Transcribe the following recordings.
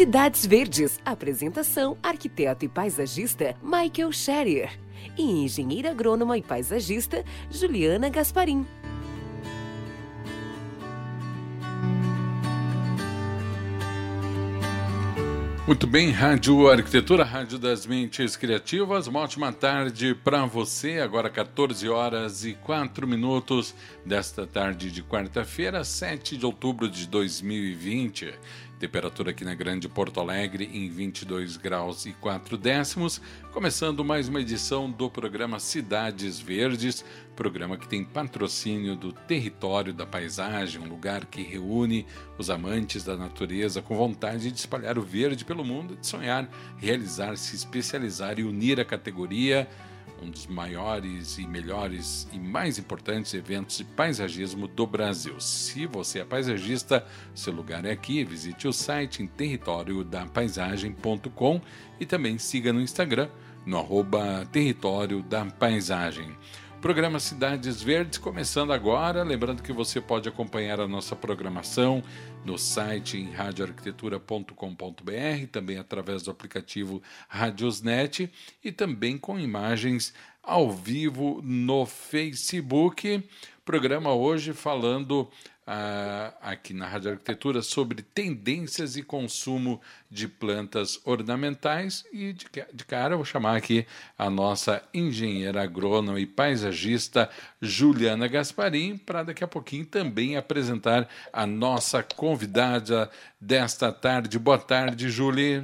Cidades Verdes. Apresentação: arquiteto e paisagista Michael Scherer. E engenheira agrônoma e paisagista Juliana Gasparim. Muito bem, Rádio Arquitetura, Rádio das Mentes Criativas. Uma ótima tarde para você. Agora 14 horas e 4 minutos desta tarde de quarta-feira, 7 de outubro de 2020. Temperatura aqui na Grande Porto Alegre em 22 graus e 4 décimos. Começando mais uma edição do programa Cidades Verdes, programa que tem patrocínio do Território da Paisagem, um lugar que reúne os amantes da natureza com vontade de espalhar o verde pelo mundo, de sonhar, realizar, se especializar e unir a categoria um dos maiores e melhores e mais importantes eventos de paisagismo do Brasil. Se você é paisagista, seu lugar é aqui. Visite o site em territoriodapaisagem.com e também siga no Instagram no arroba Território da Paisagem. Programa Cidades Verdes começando agora. Lembrando que você pode acompanhar a nossa programação no site em radioarquitetura.com.br, também através do aplicativo Radiosnet e também com imagens ao vivo no Facebook. Programa hoje falando uh, aqui na Rádio Arquitetura sobre tendências e consumo de plantas ornamentais e de, de cara eu vou chamar aqui a nossa engenheira agrônoma e paisagista Juliana Gasparim para daqui a pouquinho também apresentar a nossa convidada desta tarde. Boa tarde, Julie.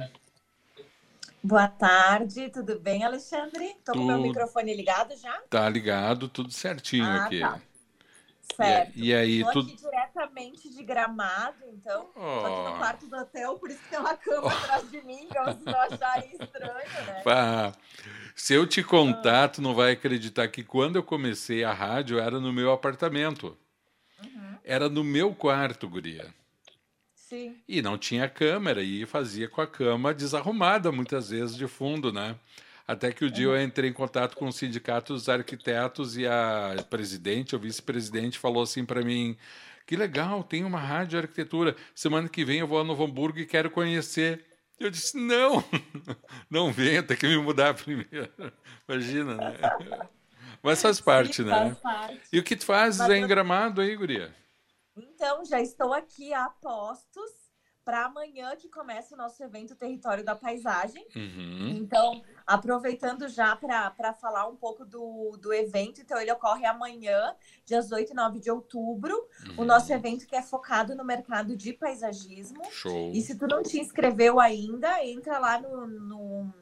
Boa tarde, tudo bem, Alexandre? Estou com meu microfone ligado já? Tá ligado, tudo certinho ah, aqui. Tá. Certo. E, e aí, tô aqui diretamente de Gramado, então. Oh. Tô aqui no quarto do hotel, por isso que tem uma cama oh. atrás de mim, que vocês não acharem estranho, né? Ah, se eu te contar, tu não vai acreditar que quando eu comecei a rádio era no meu apartamento. Uhum. Era no meu quarto, guria. Sim. E não tinha câmera, e fazia com a cama desarrumada, muitas vezes, de fundo, né? Até que o dia eu entrei em contato com o sindicato dos arquitetos e a presidente, ou vice-presidente, falou assim para mim: que legal, tem uma rádio de arquitetura. Semana que vem eu vou a Novo Hamburgo e quero conhecer. Eu disse: não, não venha, tem que me mudar primeiro. Imagina, né? Mas faz parte, Sim, né? Faz parte. E o que tu fazes Mas, em Gramado aí, Guria? Então, já estou aqui a postos para amanhã que começa o nosso evento Território da Paisagem. Uhum. Então, aproveitando já para falar um pouco do, do evento, então ele ocorre amanhã, dias 8 e 9 de outubro, uhum. o nosso evento que é focado no mercado de paisagismo. Show. E se tu não te inscreveu ainda, entra lá no, no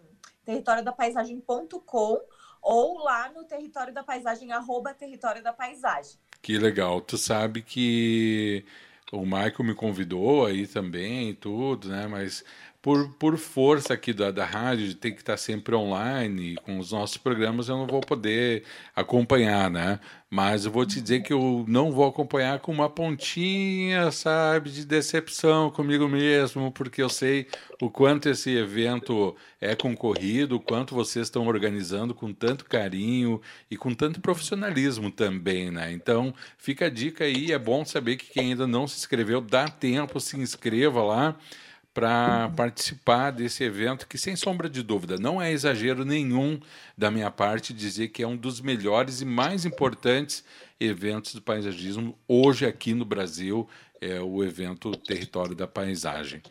territoriodapaisagem.com ou lá no território da paisagem, arroba território da paisagem. Que legal. Tu sabe que o Michael me convidou aí também e tudo, né? Mas por, por força aqui da, da rádio, de ter que estar sempre online com os nossos programas, eu não vou poder acompanhar, né? Mas eu vou te dizer que eu não vou acompanhar com uma pontinha, sabe, de decepção comigo mesmo, porque eu sei o quanto esse evento é concorrido, o quanto vocês estão organizando com tanto carinho e com tanto profissionalismo também, né? Então, fica a dica aí, é bom saber que quem ainda não se inscreveu, dá tempo, se inscreva lá para participar desse evento, que sem sombra de dúvida não é exagero nenhum da minha parte dizer que é um dos melhores e mais importantes eventos do paisagismo hoje aqui no Brasil, é o evento Território da Paisagem.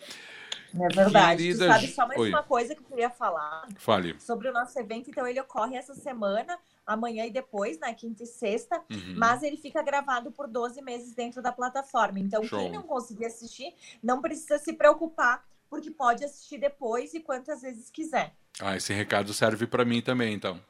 É verdade. Querida... sabe só mais Oi. uma coisa que eu queria falar Fale. sobre o nosso evento. Então, ele ocorre essa semana, amanhã e depois, na né, quinta e sexta, uhum. mas ele fica gravado por 12 meses dentro da plataforma. Então, Show. quem não conseguir assistir, não precisa se preocupar, porque pode assistir depois e quantas vezes quiser. Ah, esse recado serve para mim também, então.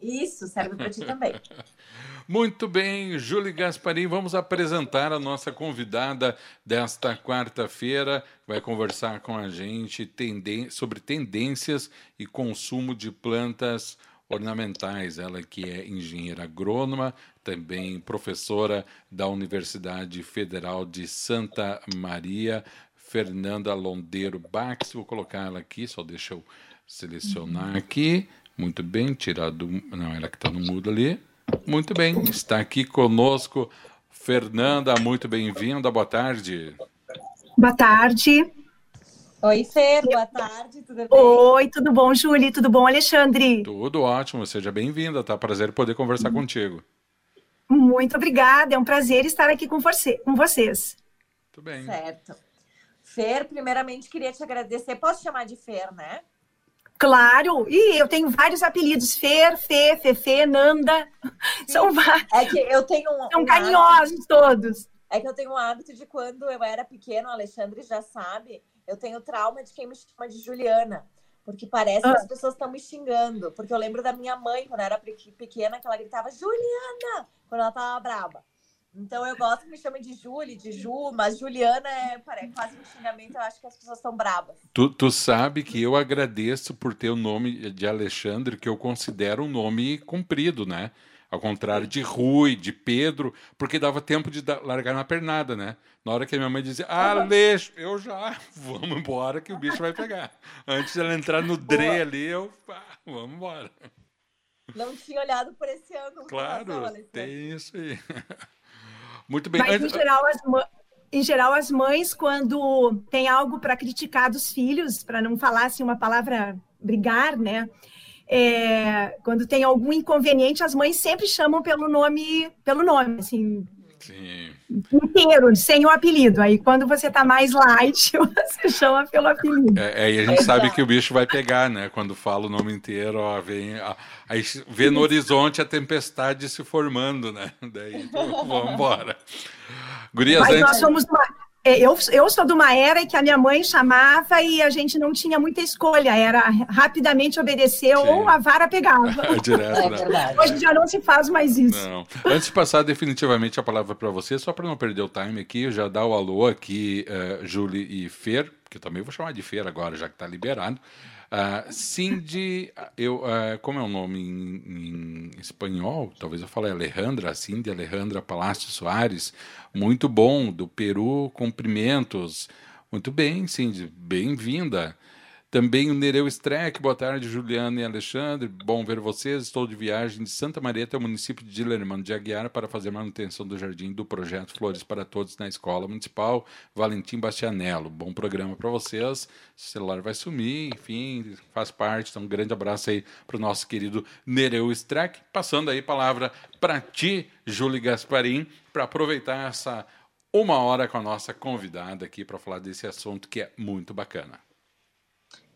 Isso, serve para ti também. Muito bem, Júlia Gasparim, vamos apresentar a nossa convidada desta quarta-feira. Vai conversar com a gente tenden sobre tendências e consumo de plantas ornamentais. Ela que é engenheira agrônoma, também professora da Universidade Federal de Santa Maria, Fernanda Londeiro Bax. Vou colocar ela aqui, só deixa eu selecionar aqui. Muito bem, tirar do. Não, ela que está no mudo ali. Muito bem, está aqui conosco Fernanda, muito bem-vinda, boa tarde. Boa tarde. Oi, Fer, boa tarde, tudo bem? Oi, tudo bom, Júlia? Tudo bom, Alexandre? Tudo ótimo, seja bem-vinda, tá? Prazer poder conversar contigo. Muito obrigada, é um prazer estar aqui com, você, com vocês. Tudo bem. Certo. Fer, primeiramente queria te agradecer. Posso chamar de Fer, né? Claro, e eu tenho vários apelidos, Fer, Fê, Fefe, Nanda, são vários. É que eu tenho um, São um carinhosos hábito, todos. É que eu tenho um hábito de quando eu era pequeno, o Alexandre já sabe, eu tenho trauma de quem me chama de Juliana, porque parece ah. que as pessoas estão me xingando, porque eu lembro da minha mãe, quando eu era pequena, que ela gritava Juliana, quando ela tava brava. Então eu gosto que me chamem de Julie, de Ju, mas Juliana é, é quase um xingamento, eu acho que as pessoas estão bravas. Tu, tu sabe que eu agradeço por ter o nome de Alexandre, que eu considero um nome comprido, né? Ao contrário de Rui, de Pedro, porque dava tempo de largar na pernada, né? Na hora que a minha mãe dizia, Aleixo, eu já, vamos embora que o bicho vai pegar. Antes de ela entrar no Dre ali, eu, ah, vamos embora. Não tinha olhado por esse ângulo. Claro, tem isso aí. Muito bem. Mas, em geral, as, em geral, as mães, quando tem algo para criticar dos filhos, para não falar assim uma palavra brigar, né? É, quando tem algum inconveniente, as mães sempre chamam pelo nome, pelo nome, assim, Sim. Inteiro, sem o apelido. Aí quando você tá mais light, você chama pelo apelido. É, aí a gente sabe que o bicho vai pegar, né? Quando fala o nome inteiro, ó, vem, ó, aí vê no horizonte a tempestade se formando, né? Daí então, vamos embora. Gurias, Mas antes... nós somos uma é, eu, eu sou de uma era que a minha mãe chamava e a gente não tinha muita escolha, era rapidamente obedecer Sim. ou a vara pegava. Direto, né? Hoje já não se faz mais isso. Não. Antes de passar definitivamente a palavra para você, só para não perder o time aqui, já dá o alô aqui, uh, Julie e Fer, que eu também vou chamar de Fer agora, já que está liberado. Uh, Cindy, eu, uh, como é o nome em, em, espanhol? Talvez eu fale Alejandra, Cindy Alejandra Palácio Soares. Muito bom, do Peru, cumprimentos. Muito bem, Cindy, bem-vinda. Também o Nereu Streck, boa tarde, Juliana e Alexandre. Bom ver vocês. Estou de viagem de Santa Maria até o município de Dilermano de Aguiar para fazer manutenção do jardim do projeto Flores para Todos na Escola Municipal Valentim Bastianello. Bom programa para vocês. O celular vai sumir, enfim, faz parte. Então, um grande abraço aí para o nosso querido Nereu Streck. Passando aí a palavra para ti, Júlio Gasparim, para aproveitar essa uma hora com a nossa convidada aqui para falar desse assunto que é muito bacana.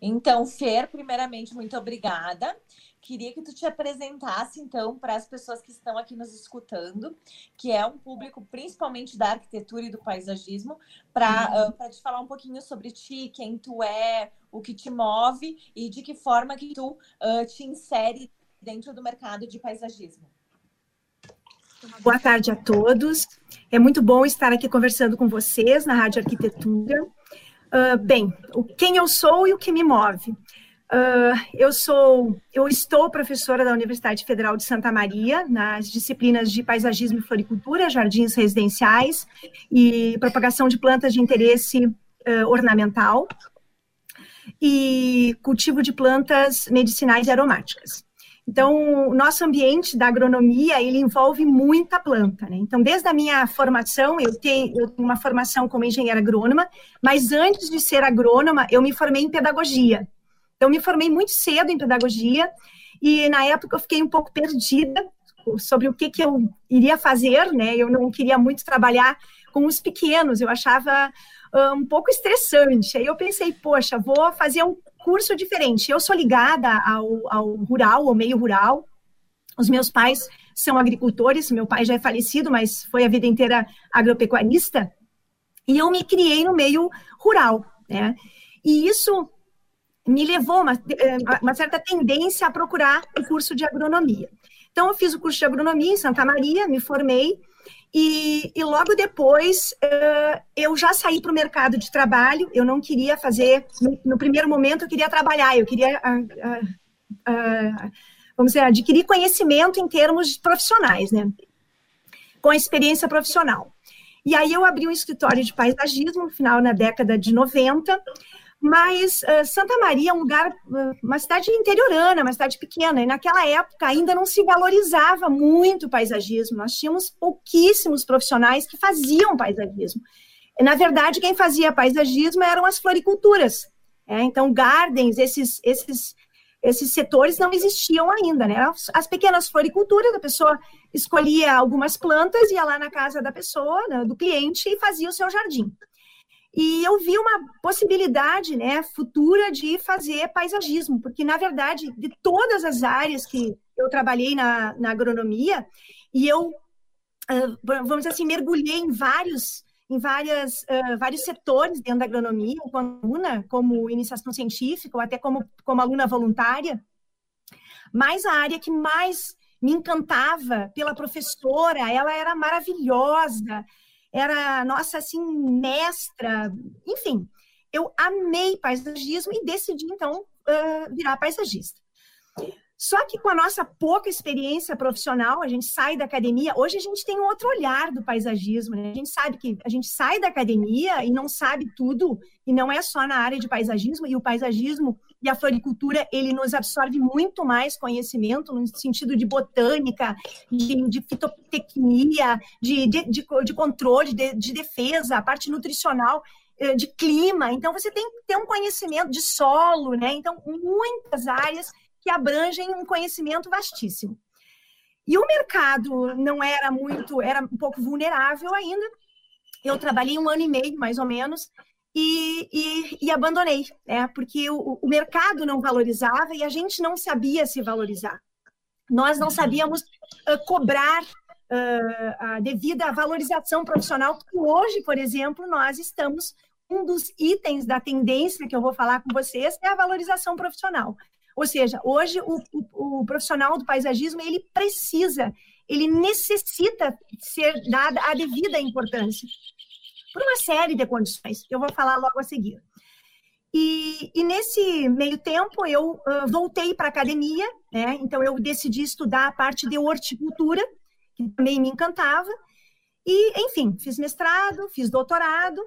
Então, Fer, primeiramente, muito obrigada. Queria que tu te apresentasse, então, para as pessoas que estão aqui nos escutando, que é um público principalmente da arquitetura e do paisagismo, para uhum. uh, te falar um pouquinho sobre ti, quem tu é, o que te move e de que forma que tu uh, te insere dentro do mercado de paisagismo. Boa tarde a todos. É muito bom estar aqui conversando com vocês na Rádio Arquitetura. Uh, bem, quem eu sou e o que me move. Uh, eu sou, eu estou professora da Universidade Federal de Santa Maria nas disciplinas de paisagismo e floricultura, jardins residenciais e propagação de plantas de interesse uh, ornamental e cultivo de plantas medicinais e aromáticas. Então, o nosso ambiente da agronomia, ele envolve muita planta, né? Então, desde a minha formação, eu tenho, eu tenho uma formação como engenheira agrônoma, mas antes de ser agrônoma, eu me formei em pedagogia. Então, me formei muito cedo em pedagogia e, na época, eu fiquei um pouco perdida sobre o que, que eu iria fazer, né? Eu não queria muito trabalhar com os pequenos, eu achava um pouco estressante. Aí eu pensei, poxa, vou fazer um curso diferente. Eu sou ligada ao, ao rural, ao meio rural. Os meus pais são agricultores, meu pai já é falecido, mas foi a vida inteira agropecuarista. E eu me criei no meio rural, né? E isso me levou uma, eh, uma certa tendência a procurar o curso de agronomia. Então, eu fiz o curso de agronomia em Santa Maria, me formei, e, e logo depois uh, eu já saí para o mercado de trabalho. Eu não queria fazer, no, no primeiro momento, eu queria trabalhar, eu queria, uh, uh, vamos dizer, adquirir conhecimento em termos profissionais, né? Com experiência profissional. E aí eu abri um escritório de paisagismo no final na década de 90 mas uh, Santa Maria é um lugar, uh, uma cidade interiorana, uma cidade pequena, e naquela época ainda não se valorizava muito o paisagismo. Nós tínhamos pouquíssimos profissionais que faziam paisagismo. Na verdade, quem fazia paisagismo eram as floriculturas. É, então, gardens, esses, esses, esses setores não existiam ainda, né? As pequenas floriculturas, a pessoa escolhia algumas plantas, ia lá na casa da pessoa, né, do cliente, e fazia o seu jardim. E eu vi uma possibilidade né, futura de fazer paisagismo, porque, na verdade, de todas as áreas que eu trabalhei na, na agronomia, e eu, uh, vamos dizer assim, mergulhei em vários, em várias, uh, vários setores dentro da agronomia, como aluna, como iniciação científica, ou até como, como aluna voluntária, mas a área que mais me encantava pela professora, ela era maravilhosa, era nossa assim mestra, enfim. Eu amei paisagismo e decidi então uh, virar paisagista. Só que com a nossa pouca experiência profissional, a gente sai da academia. Hoje a gente tem um outro olhar do paisagismo, né? A gente sabe que a gente sai da academia e não sabe tudo, e não é só na área de paisagismo, e o paisagismo e a floricultura, ele nos absorve muito mais conhecimento no sentido de botânica, de, de fitotecnia, de, de, de, de controle, de, de defesa, a parte nutricional eh, de clima. Então, você tem que ter um conhecimento de solo, né? Então, muitas áreas que abrangem um conhecimento vastíssimo. E o mercado não era muito, era um pouco vulnerável ainda. Eu trabalhei um ano e meio, mais ou menos, e, e, e abandonei, né? Porque o, o mercado não valorizava e a gente não sabia se valorizar. Nós não sabíamos uh, cobrar uh, a devida valorização profissional, porque hoje, por exemplo, nós estamos um dos itens da tendência que eu vou falar com vocês é a valorização profissional. Ou seja, hoje o, o, o profissional do paisagismo ele precisa, ele necessita ser dada a devida importância por uma série de condições que eu vou falar logo a seguir. E, e nesse meio tempo eu uh, voltei para a academia, né? Então eu decidi estudar a parte de horticultura, que também me encantava. E, enfim, fiz mestrado, fiz doutorado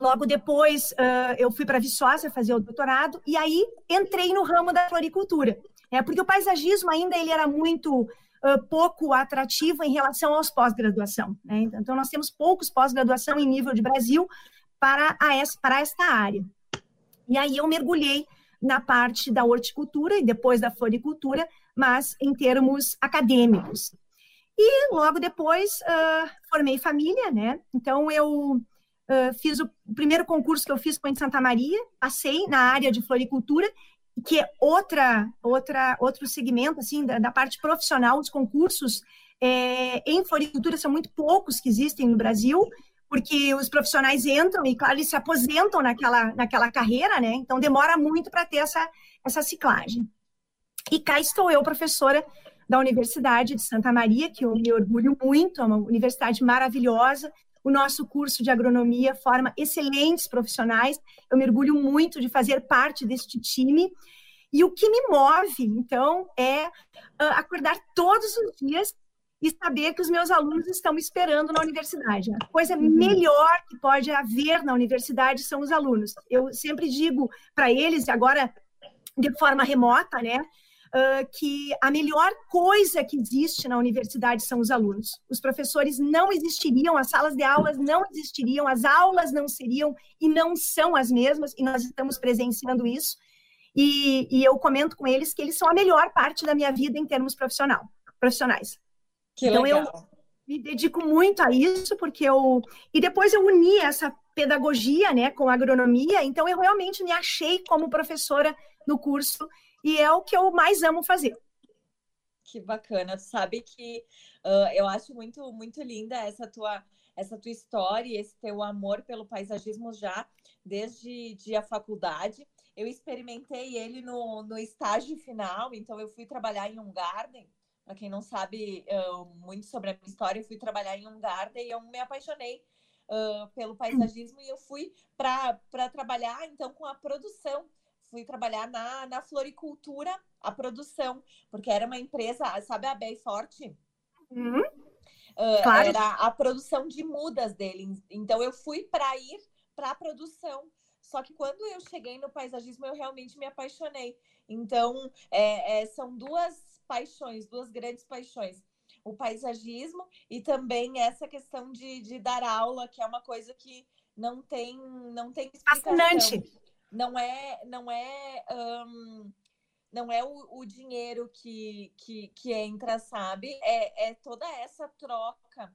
Logo depois, uh, eu fui para Viçosa fazer o doutorado e aí entrei no ramo da floricultura, né? porque o paisagismo ainda ele era muito pouco atrativo em relação aos pós-graduação. Né? Então, nós temos poucos pós-graduação em nível de Brasil para, a, para esta área. E aí eu mergulhei na parte da horticultura e depois da floricultura, mas em termos acadêmicos. E logo depois uh, formei família, né? Então eu Uh, fiz o, o, primeiro concurso que eu fiz foi em Santa Maria, passei na área de floricultura, que é outra, outra, outro segmento assim da, da parte profissional. Os concursos é, em floricultura são muito poucos que existem no Brasil, porque os profissionais entram e, claro, eles se aposentam naquela, naquela carreira, né? Então demora muito para ter essa, essa ciclagem. E cá estou eu, professora da Universidade de Santa Maria, que eu me orgulho muito, é uma universidade maravilhosa, o nosso curso de agronomia forma excelentes profissionais. Eu mergulho muito de fazer parte deste time. E o que me move, então, é uh, acordar todos os dias e saber que os meus alunos estão me esperando na universidade. A coisa uhum. melhor que pode haver na universidade são os alunos. Eu sempre digo para eles, agora de forma remota, né? Uh, que a melhor coisa que existe na universidade são os alunos. Os professores não existiriam, as salas de aulas não existiriam, as aulas não seriam e não são as mesmas, e nós estamos presenciando isso. E, e eu comento com eles que eles são a melhor parte da minha vida em termos profissional, profissionais. Que então, legal. eu me dedico muito a isso, porque eu. E depois eu uni essa pedagogia né, com agronomia, então eu realmente me achei como professora no curso e é o que eu mais amo fazer. Que bacana, sabe que uh, eu acho muito muito linda essa tua essa tua história, esse teu amor pelo paisagismo já desde de a faculdade. eu experimentei ele no, no estágio final, então eu fui trabalhar em um garden. Para quem não sabe uh, muito sobre a minha história, eu fui trabalhar em um garden e eu me apaixonei uh, pelo paisagismo e eu fui para trabalhar então com a produção. Fui trabalhar na, na floricultura, a produção, porque era uma empresa, sabe a Bay Forte? Uhum. Uh, claro. Era a produção de mudas dele. Então eu fui para ir para a produção. Só que quando eu cheguei no paisagismo, eu realmente me apaixonei. Então, é, é, são duas paixões, duas grandes paixões o paisagismo e também essa questão de, de dar aula, que é uma coisa que não tem, não tem explicação. Fascinante. Não é, não é, não é o, o, dinheiro que, que, que entra, sabe? É, é toda essa troca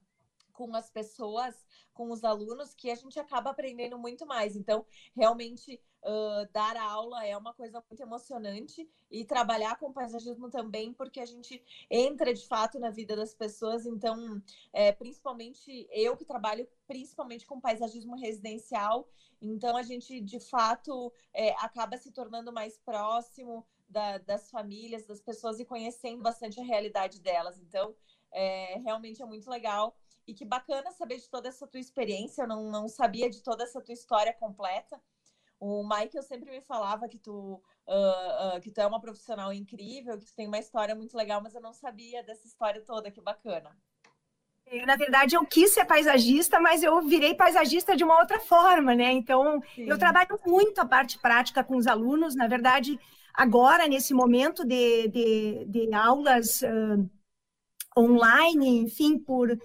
com as pessoas, com os alunos, que a gente acaba aprendendo muito mais. Então, realmente, uh, dar aula é uma coisa muito emocionante e trabalhar com paisagismo também, porque a gente entra de fato na vida das pessoas. Então, é, principalmente eu que trabalho principalmente com paisagismo residencial, então a gente de fato é, acaba se tornando mais próximo da, das famílias, das pessoas e conhecendo bastante a realidade delas. Então, é, realmente é muito legal. E que bacana saber de toda essa tua experiência. Eu não, não sabia de toda essa tua história completa. O Michael sempre me falava que tu, uh, uh, que tu é uma profissional incrível, que tu tem uma história muito legal, mas eu não sabia dessa história toda. Que bacana. Na verdade, eu quis ser paisagista, mas eu virei paisagista de uma outra forma, né? Então, Sim. eu trabalho muito a parte prática com os alunos. Na verdade, agora, nesse momento de, de, de aulas uh, online, enfim, por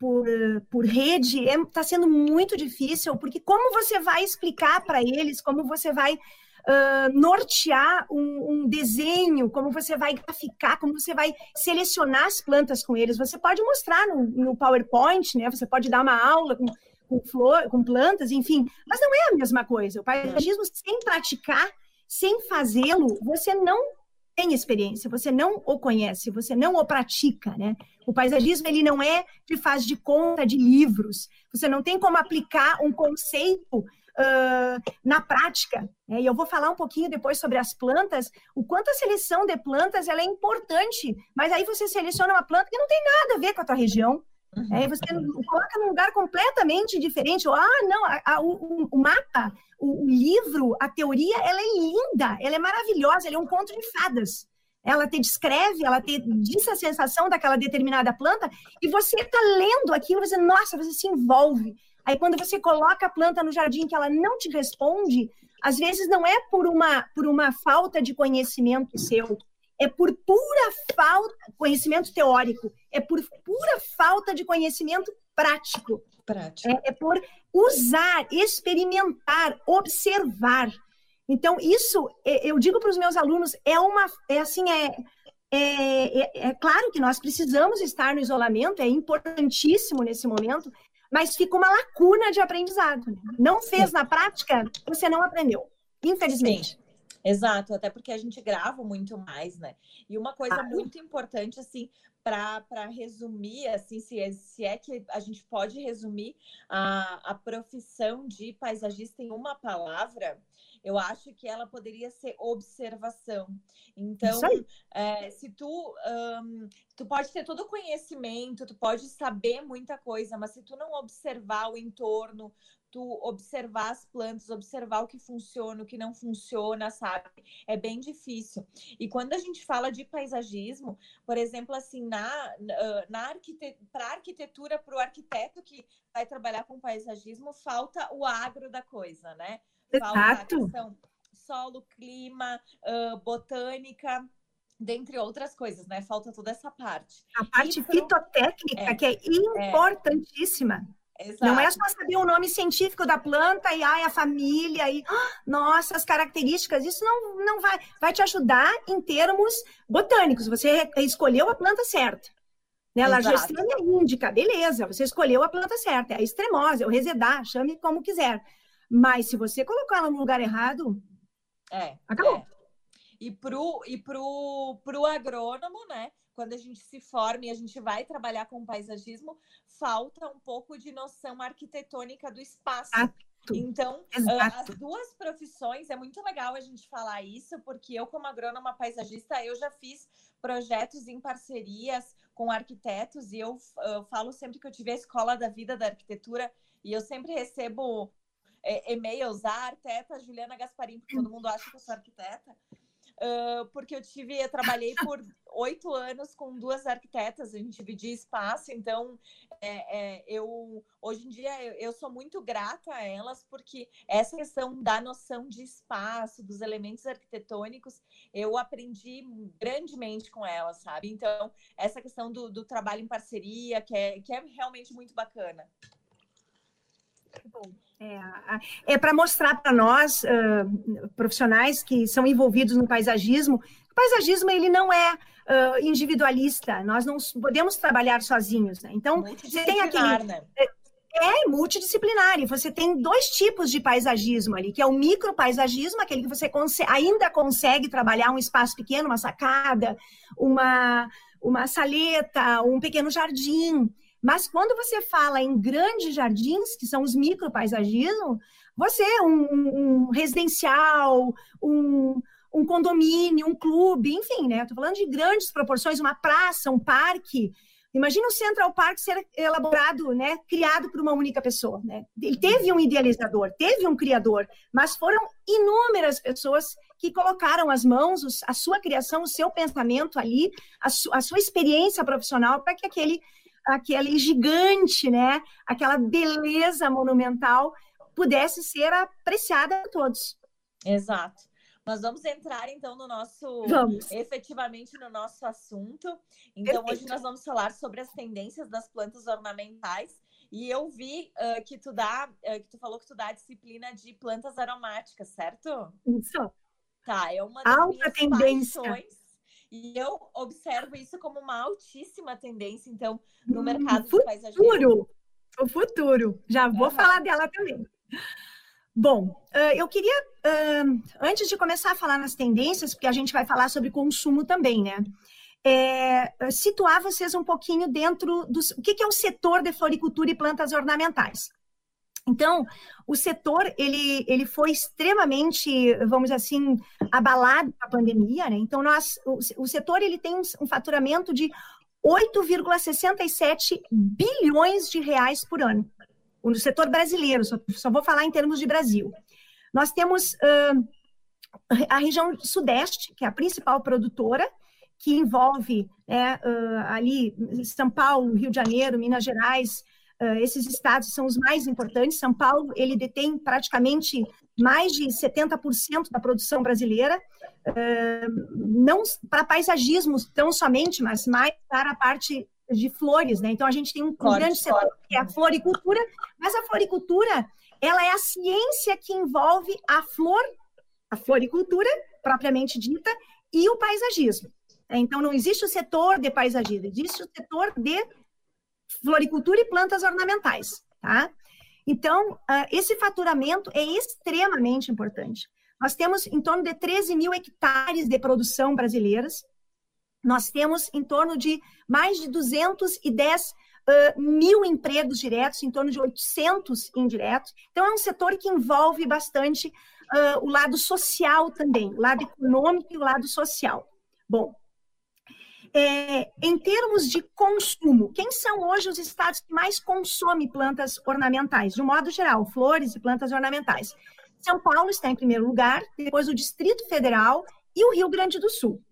por, por rede está é, sendo muito difícil, porque como você vai explicar para eles, como você vai uh, nortear um, um, desenho, como você vai graficar, como você vai selecionar as plantas com eles. Você pode mostrar no, no PowerPoint, né? Você pode dar uma aula com, com, flor, com plantas, enfim, mas não é a mesma coisa. O paisagismo sem praticar, sem fazê-lo, você não tem experiência, você não o conhece, você não o pratica, né? O paisagismo ele não é que faz de conta de livros. Você não tem como aplicar um conceito uh, na prática. Né? E eu vou falar um pouquinho depois sobre as plantas, o quanto a seleção de plantas ela é importante. Mas aí você seleciona uma planta que não tem nada a ver com a tua região. Uhum. Aí você coloca num lugar completamente diferente. Ou, ah, não, a, a, o, o, mapa, o, o, livro, a teoria, ela é linda, ela é maravilhosa, ela é um conto de fadas. Ela te descreve, ela te diz a sensação daquela determinada planta, e você está lendo aquilo, você, nossa, você se envolve. Aí quando você coloca a planta no jardim que ela não te responde, às vezes não é por uma, por uma falta de conhecimento seu, é por pura falta, conhecimento teórico, é por pura falta de conhecimento prático. Prático. É, é por usar, experimentar, observar. Então, isso, é, eu digo para os meus alunos, é uma, é assim, é, é, é, é, claro que nós precisamos estar no isolamento, é importantíssimo nesse momento, mas fica uma lacuna de aprendizado. Né? Não fez na prática, você não aprendeu, infelizmente. Sim. Exato, até porque a gente grava muito mais, né? E uma coisa ah, muito importante, assim, para resumir, assim, se é, se é que a gente pode resumir a, a profissão de paisagista em uma palavra, eu acho que ela poderia ser observação. Então, é, se tu, um, tu pode ter todo o conhecimento, tu pode saber muita coisa, mas se tu não observar o entorno, tu observar as plantas, observar o que funciona, o que não funciona, sabe? É bem difícil. E quando a gente fala de paisagismo, por exemplo, assim, na, na arquite para arquitetura, para o arquiteto que vai trabalhar com paisagismo, falta o agro da coisa, né? Falta Exato. a questão solo, clima, uh, botânica dentre outras coisas, né? Falta toda essa parte. A parte fitotécnica, é, que é, é. importantíssima. É. Exato. Não é só saber o nome científico da planta e ai, a família e nossa, as características. Isso não, não vai, vai te ajudar em termos botânicos. Você escolheu a planta certa. Né? Largestânia índica, beleza, você escolheu a planta certa. É a extremosa, é o resedar, chame como quiser. Mas se você colocar ela no lugar errado, é, acabou. É. E pro, e pro, pro agrônomo, né? Quando a gente se forma e a gente vai trabalhar com paisagismo, falta um pouco de noção arquitetônica do espaço. Ah, Então, Exato. as duas profissões, é muito legal a gente falar isso, porque eu, como agrônoma paisagista, eu já fiz projetos em parcerias com arquitetos, e eu, eu falo sempre que eu tive a escola da vida da arquitetura, e eu sempre recebo é, e-mails, a arquiteta Juliana Gasparim, porque todo mundo acha que eu sou arquiteta, uh, porque eu tive, eu trabalhei por oito anos com duas arquitetas, a gente dividia espaço, então é, é, eu hoje em dia eu, eu, sou muito grata a elas, porque essa questão da noção de espaço, dos elementos arquitetônicos, eu aprendi grandemente com elas, sabe? Então, essa questão do, do trabalho em parceria, que é, que é realmente muito bacana. Bom. É, é para mostrar para nós, uh, profissionais que são envolvidos no paisagismo, o paisagismo ele não é uh, individualista, nós não podemos trabalhar sozinhos. Né? Então, você tem aquele. Né? É, é multidisciplinar, e você tem dois tipos de paisagismo ali, que é o micropaisagismo, aquele que você ainda consegue trabalhar um espaço pequeno, uma sacada, uma, uma saleta, um pequeno jardim. Mas quando você fala em grandes jardins, que são os micropaisagismos, você, um, um residencial, um, um condomínio, um clube, enfim, né? Estou falando de grandes proporções, uma praça, um parque. Imagina o Central Park ser elaborado, né, criado por uma única pessoa, né? Ele teve um idealizador, teve um criador, mas foram inúmeras pessoas que colocaram as mãos, a sua criação, o seu pensamento ali, a, su a sua experiência profissional para que aquele aquele gigante, né? Aquela beleza monumental pudesse ser apreciada por todos. Exato. Nós vamos entrar então no nosso vamos. efetivamente no nosso assunto. Então Perfeito. hoje nós vamos falar sobre as tendências das plantas ornamentais. E eu vi uh, que tu dá, uh, que tu falou que tu dá a disciplina de plantas aromáticas, certo? Isso. Tá, é uma das Alta minhas tendência. paixões e eu observo isso como uma altíssima tendência, então, no hum, mercado futuro, de paisagismo. O futuro. Já vou uhum. falar dela também. Bom, eu queria, antes de começar a falar nas tendências, porque a gente vai falar sobre consumo também, né? É, situar vocês um pouquinho dentro do o que é o setor de floricultura e plantas ornamentais. Então, o setor ele, ele foi extremamente, vamos dizer assim, abalado com a pandemia, né? Então, nós, o, o setor ele tem um faturamento de 8,67 bilhões de reais por ano. O setor brasileiro, só, só vou falar em termos de Brasil. Nós temos uh, a região sudeste, que é a principal produtora, que envolve né, uh, ali São Paulo, Rio de Janeiro, Minas Gerais, Uh, esses estados são os mais importantes. São Paulo, ele detém praticamente mais de 70% da produção brasileira, uh, não para paisagismo tão somente, mas mais para a parte de flores, né? Então a gente tem um, um grande setor que é a floricultura, mas a floricultura ela é a ciência que envolve a flor, a floricultura propriamente dita e o paisagismo. Então não existe o setor de paisagismo, existe o setor de floricultura e plantas ornamentais, tá? Então, uh, esse faturamento é extremamente importante. Nós temos em torno de 13 mil hectares de produção brasileiras, nós temos em torno de mais de 210 uh, mil empregos diretos, em torno de 800 indiretos. Então, é um setor que envolve bastante uh, o lado social também, o lado econômico e o lado social. Bom, é, em termos de consumo, quem são hoje os estados que mais consomem plantas ornamentais? De um modo geral, flores e plantas ornamentais. São Paulo está em primeiro lugar, depois o Distrito Federal e o Rio Grande do Sul.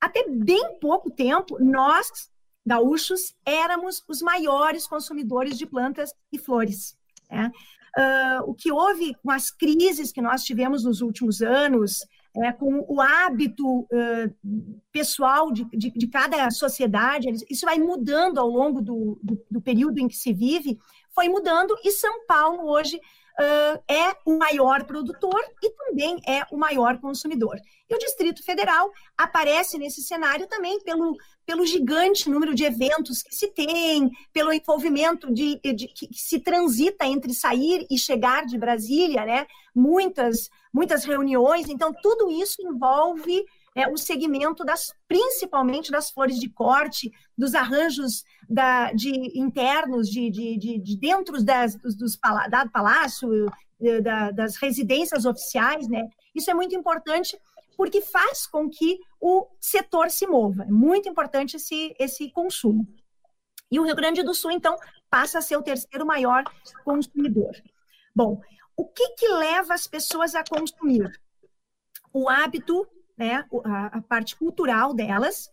Até bem pouco tempo, nós, gaúchos, éramos os maiores consumidores de plantas e flores. Né? Uh, o que houve com as crises que nós tivemos nos últimos anos, é, com o hábito uh, pessoal de, de, de, cada sociedade, isso vai mudando ao longo do, do, do, período em que se vive, foi mudando, e São Paulo hoje uh, é o maior produtor e também é o maior consumidor. E o Distrito Federal aparece nesse cenário também pelo, pelo gigante número de eventos que se tem, pelo envolvimento de, de que se transita entre sair e chegar de Brasília, né? Muitas, muitas reuniões. Então, tudo isso envolve é, o segmento das, principalmente das flores de corte, dos arranjos da, de internos de, de, de, de dentro das, dos, dos da palácio, eh, da, das residências oficiais, né? Isso é muito importante porque faz com que o setor se mova. É muito importante esse, esse consumo. E o Rio Grande do Sul, então, passa a ser o terceiro maior consumidor. Bom, o que, que leva as pessoas a consumir? O hábito, né, a, a parte cultural delas,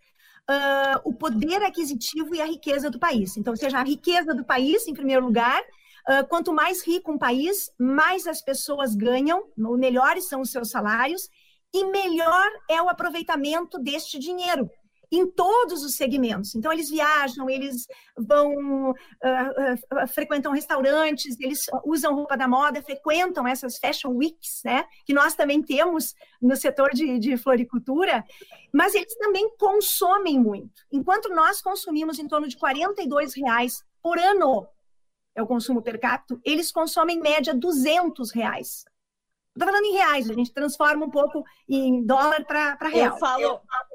uh, o poder aquisitivo e a riqueza do país. Então, seja a riqueza do país, em primeiro lugar, uh, quanto mais rico um país, mais as pessoas ganham, melhores são os seus salários, e melhor é o aproveitamento deste dinheiro em todos os segmentos. Então, eles viajam, eles vão, uh, uh, frequentam restaurantes, eles usam roupa da moda, frequentam essas fashion weeks, né? Que nós também temos no setor de, de floricultura, mas eles também consomem muito. Enquanto nós consumimos em torno de 42 reais por ano, é o consumo per capita, eles consomem em média 200 reais. Estou falando em reais, a gente transforma um pouco em dólar para real. Eu falo, eu falo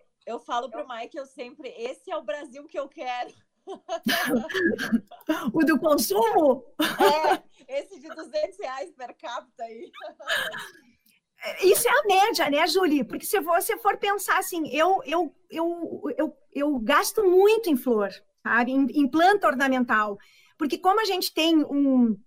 pro Mike, eu sempre, esse é o Brasil que eu quero. o do consumo? É, esse de 200 reais per capita aí. Isso é a média, né, Julie? Porque se você for pensar assim, eu, eu, eu, eu, eu gasto muito em flor, sabe? Em, em planta ornamental. Porque como a gente tem um,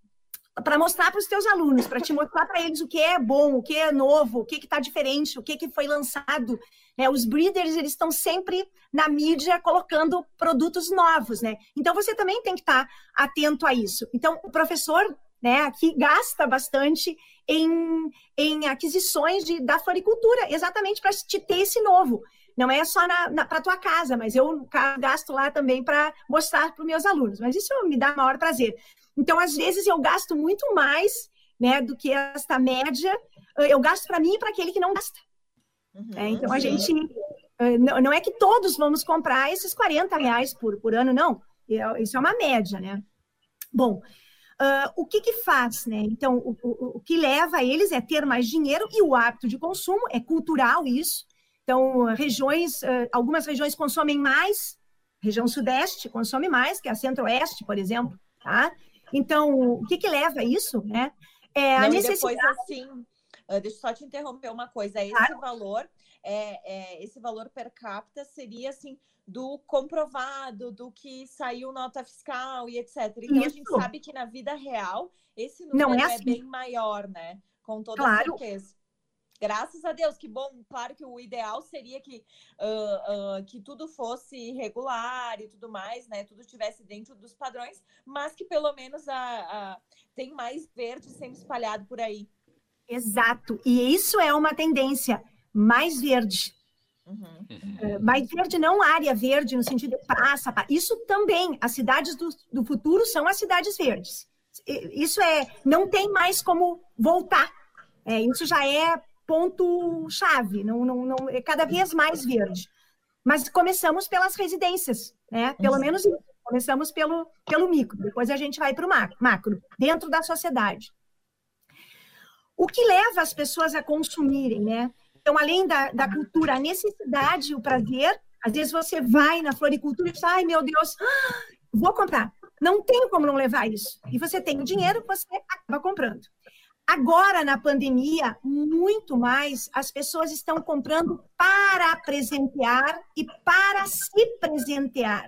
para mostrar para os teus alunos, para te mostrar para eles o que é bom, o que é novo, o que está diferente, o que, que foi lançado. Né? Os breeders eles estão sempre na mídia colocando produtos novos, né? Então você também tem que estar atento a isso. Então o professor, né, aqui gasta bastante em, em aquisições de, da floricultura, exatamente para te ter esse novo. Não é só para tua casa, mas eu gasto lá também para mostrar para os meus alunos. Mas isso me dá maior prazer. Então, às vezes, eu gasto muito mais né, do que esta média. Eu gasto para mim e para aquele que não gasta. Uhum, é, então, a gente. Eh, não é que todos vamos comprar esses 40 reais por, por ano, não. É, isso é uma média, né? Bom, uh, o que que faz, né? Então, o, o, o que leva eles é ter mais dinheiro e o hábito de consumo, é cultural isso. Então, regiões, uh, algumas regiões consomem mais, região sudeste consome mais que a centro-oeste, por exemplo, tá? Então, o que, que leva a isso, né? É a Não, necessidade... depois, assim, ah, deixa eu só te interromper uma coisa. Esse claro. valor, é, é, esse valor per capita seria, assim, do comprovado, do que saiu nota fiscal e etc. Então, isso. a gente sabe que na vida real, esse número Não é, é assim. é bem maior, né? Com toda claro. certeza. Graças a Deus, que bom. Claro que o ideal seria que, uh, uh, que tudo fosse regular e tudo mais, né? Tudo estivesse dentro dos padrões, mas que pelo menos a, a, tem mais verde sendo espalhado por aí. Exato. E isso é uma tendência mais verde. Uhum. Uh, mais verde, não área verde, no sentido de praça. Isso também. As cidades do, do futuro são as cidades verdes. Isso é. Não tem mais como voltar. É, isso já é ponto-chave, não, não, não, é cada vez mais verde. Mas começamos pelas residências, né? Pelo uhum. menos começamos pelo, pelo micro, depois a gente vai para o macro, dentro da sociedade. O que leva as pessoas a consumirem, né? Então, além da, da cultura, a necessidade, o prazer, às vezes você vai na floricultura e diz, ai meu Deus, vou comprar. Não tenho como não levar isso. E você tem o dinheiro, você acaba comprando. Agora, na pandemia, muito mais as pessoas estão comprando para presentear e para se presentear.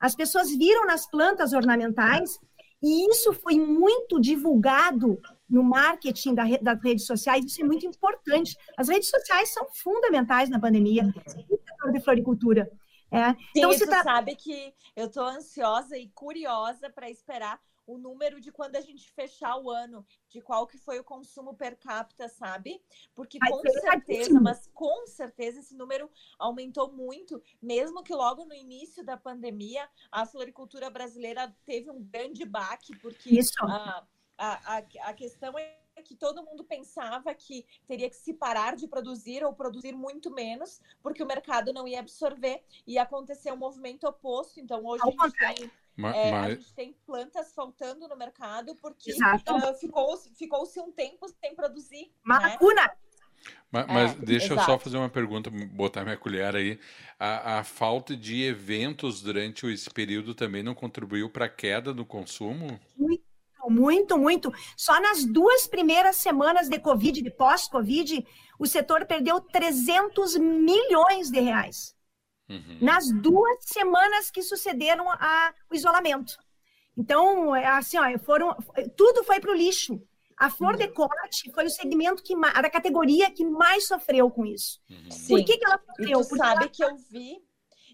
As pessoas viram nas plantas ornamentais e isso foi muito divulgado no marketing das redes sociais, isso é muito importante. As redes sociais são fundamentais na pandemia, no setor de floricultura. É. Sim, então, você tá... sabe que eu estou ansiosa e curiosa para esperar o número de quando a gente fechar o ano, de qual que foi o consumo per capita, sabe? Porque com certeza, mas com certeza esse número aumentou muito, mesmo que logo no início da pandemia a floricultura brasileira teve um grande baque, porque a, a, a, a questão é que todo mundo pensava que teria que se parar de produzir ou produzir muito menos, porque o mercado não ia absorver, e aconteceu um movimento oposto. Então, hoje a gente tem mas, é, mas... A gente tem plantas faltando no mercado porque uh, ficou, ficou-se um tempo sem produzir. Uma né? lacuna! Mas, mas é, deixa exato. eu só fazer uma pergunta, botar minha colher aí. A, a falta de eventos durante esse período também não contribuiu para a queda do consumo? Muito, muito, muito. Só nas duas primeiras semanas de Covid, de pós-Covid, o setor perdeu 300 milhões de reais. Uhum. Nas duas semanas que sucederam ao isolamento. Então, é assim, ó, foram, tudo foi para o lixo. A flor de corte foi o segmento que a categoria que mais sofreu com isso. Uhum. Por que, que ela sofreu? E tu sabe ela... que eu vi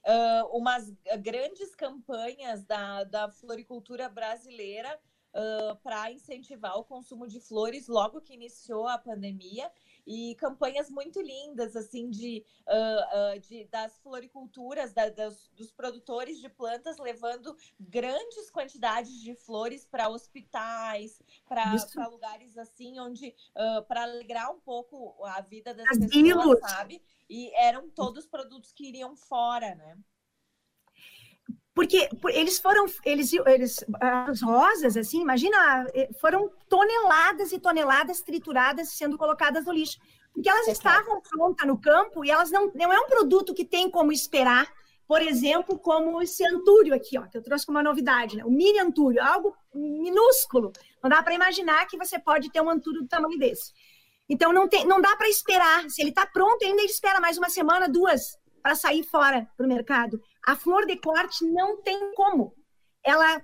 uh, umas grandes campanhas da, da floricultura brasileira uh, para incentivar o consumo de flores logo que iniciou a pandemia. E campanhas muito lindas assim de, uh, uh, de das floriculturas da, das, dos produtores de plantas levando grandes quantidades de flores para hospitais para lugares assim onde uh, para alegrar um pouco a vida das pessoas sabe? E eram todos produtos que iriam fora né porque eles foram, eles, eles, as rosas, assim, imagina, eh, foram toneladas e toneladas trituradas sendo colocadas no lixo, porque elas é estavam prontas no campo e elas não, não é um produto que tem como esperar, por exemplo, como esse antúrio aqui, ó, que eu trouxe como uma novidade, né? o mini antúrio, algo minúsculo, não dá para imaginar que você pode ter um antúrio do tamanho desse. Então não, tem, não dá para esperar, se ele está pronto, ainda ele espera mais uma semana, duas, para sair fora para o mercado. A flor de corte não tem como. Ela,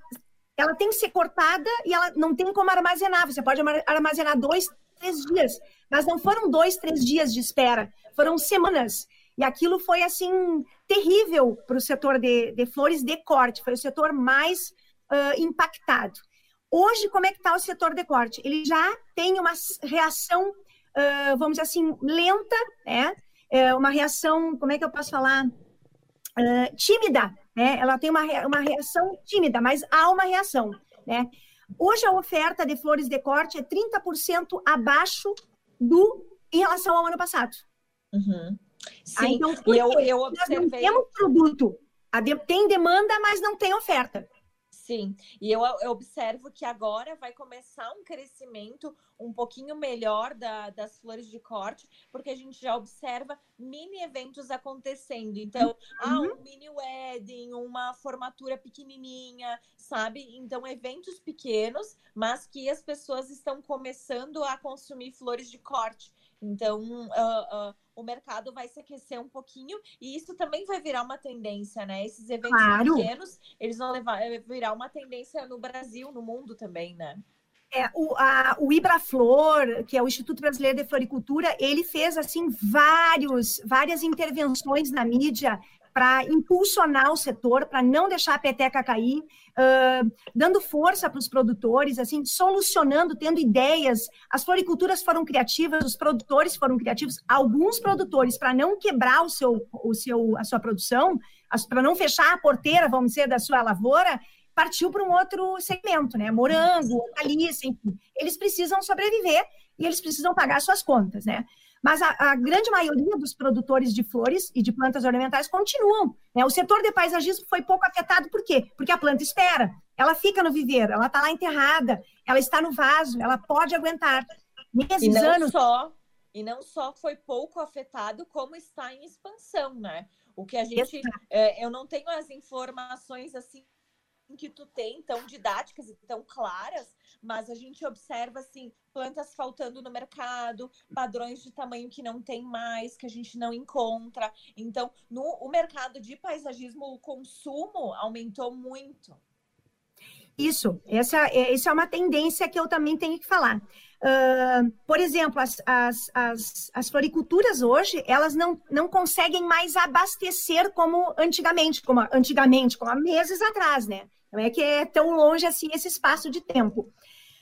ela tem que ser cortada e ela não tem como armazenar. Você pode armazenar dois, três dias, mas não foram dois, três dias de espera, foram semanas. E aquilo foi assim terrível para o setor de, de, flores de corte, foi o setor mais uh, impactado. Hoje, como é que está o setor de corte? Ele já tem uma reação, uh, vamos dizer assim, lenta, né? É uma reação, como é que eu posso falar? Uh, tímida, né? Ela tem uma, uma reação tímida, mas há uma reação, né? Hoje a oferta de flores de corte é 30% abaixo do em relação ao ano passado. Uhum. Sim, ah, então, e eu, eu observei... Nós não temos produto. Tem demanda, mas não tem oferta. Sim, e eu, eu, observo que agora vai começar um crescimento um pouquinho melhor da, das flores de corte, porque a gente já observa mini eventos acontecendo. Então, ah, uhum. ah, um mini wedding, uma formatura pequenininha, sabe? Então, eventos pequenos, mas que as pessoas estão começando a consumir flores de corte. Então, uh, uh, o mercado vai se aquecer um pouquinho e isso também vai virar uma tendência, né? Esses eventos claro. pequenos, eles vão levar, eh, virar uma tendência no Brasil, no mundo também, né? É, o, a, o Ibraflor, que é o Instituto Brasileiro de Floricultura, ele fez assim vários, várias intervenções na mídia para impulsionar o setor, para não deixar a peteca cair, uh, dando força para os produtores, assim, solucionando, tendo ideias. As floriculturas foram criativas, os produtores foram criativos. Alguns produtores, para não quebrar o seu, o seu, a sua produção, para não fechar a porteira, vamos dizer, da sua lavoura, partiu para um outro segmento, né? Morango, hortaliça, enfim. Eles precisam sobreviver e eles precisam pagar suas contas, né? Mas a, a, grande maioria dos produtores de flores e de plantas ornamentais continuam. Né? O setor de paisagismo foi pouco afetado, por quê? Porque a planta espera, ela fica no viveiro, ela está lá enterrada, ela está no vaso, ela pode aguentar meses, e não anos. Só, e não só foi pouco afetado, como está em expansão, né? O que a gente. É, eu não tenho as informações assim que tu tem tão didáticas e tão claras, mas a gente observa assim plantas faltando no mercado, padrões de tamanho que não tem mais, que a gente não encontra. Então, no o mercado de paisagismo, o consumo aumentou muito. Isso, essa, é, essa é uma tendência que eu também tenho que falar. Uh, por exemplo, as, as, as, as, floriculturas hoje, elas não, não conseguem mais abastecer como antigamente, como antigamente, como há meses atrás, né? Não é que é tão longe assim esse espaço de tempo.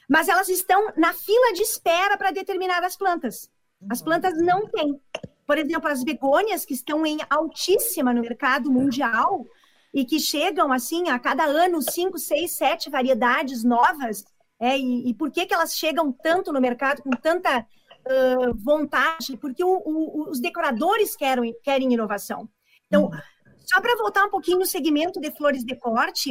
Mas elas estão na fila de espera para determinadas plantas. As uhum. plantas não têm. Por exemplo, as begônias, que estão em altíssima no mercado mundial e que chegam, assim, a cada ano, cinco, seis, sete variedades novas. É, e, e por que, que elas chegam tanto no mercado com tanta uh, vontade? Porque o, o, os decoradores querem, querem inovação. Então, uhum. só para voltar um pouquinho no segmento de flores de corte,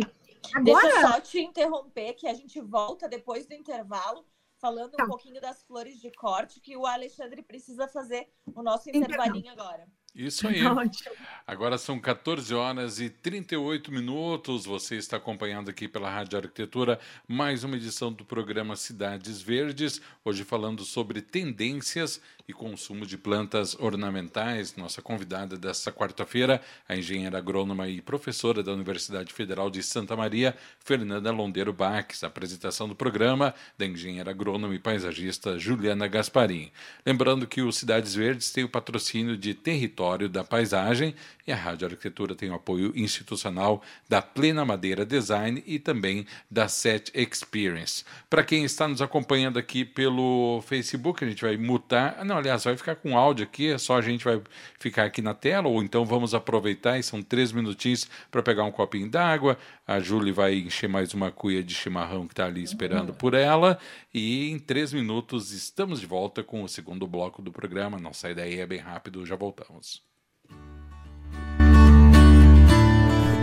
Agora... Deixa eu só te interromper, que a gente volta depois do intervalo, falando tá. um pouquinho das flores de corte, que o Alexandre precisa fazer o nosso intervalinho agora. Isso aí. Ótimo. Agora são 14 horas e 38 minutos. Você está acompanhando aqui pela Rádio Arquitetura mais uma edição do programa Cidades Verdes. Hoje falando sobre tendências e consumo de plantas ornamentais. Nossa convidada desta quarta-feira, a engenheira agrônoma e professora da Universidade Federal de Santa Maria, Fernanda Londeiro Baques. Apresentação do programa da engenheira agrônoma e paisagista Juliana Gasparim. Lembrando que o Cidades Verdes tem o patrocínio de Território da Paisagem e a Rádio Arquitetura tem o apoio institucional da Plena Madeira Design e também da Set Experience. Para quem está nos acompanhando aqui pelo Facebook, a gente vai mutar. Não, aliás, vai ficar com áudio aqui, é só a gente vai ficar aqui na tela, ou então vamos aproveitar e são três minutinhos para pegar um copinho d'água. A Julie vai encher mais uma cuia de chimarrão que está ali esperando uhum. por ela. E em três minutos estamos de volta com o segundo bloco do programa. Não sai daí, é bem rápido, já voltamos.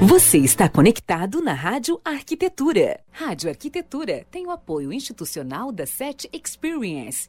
Você está conectado na Rádio Arquitetura. Rádio Arquitetura tem o apoio institucional da SET Experience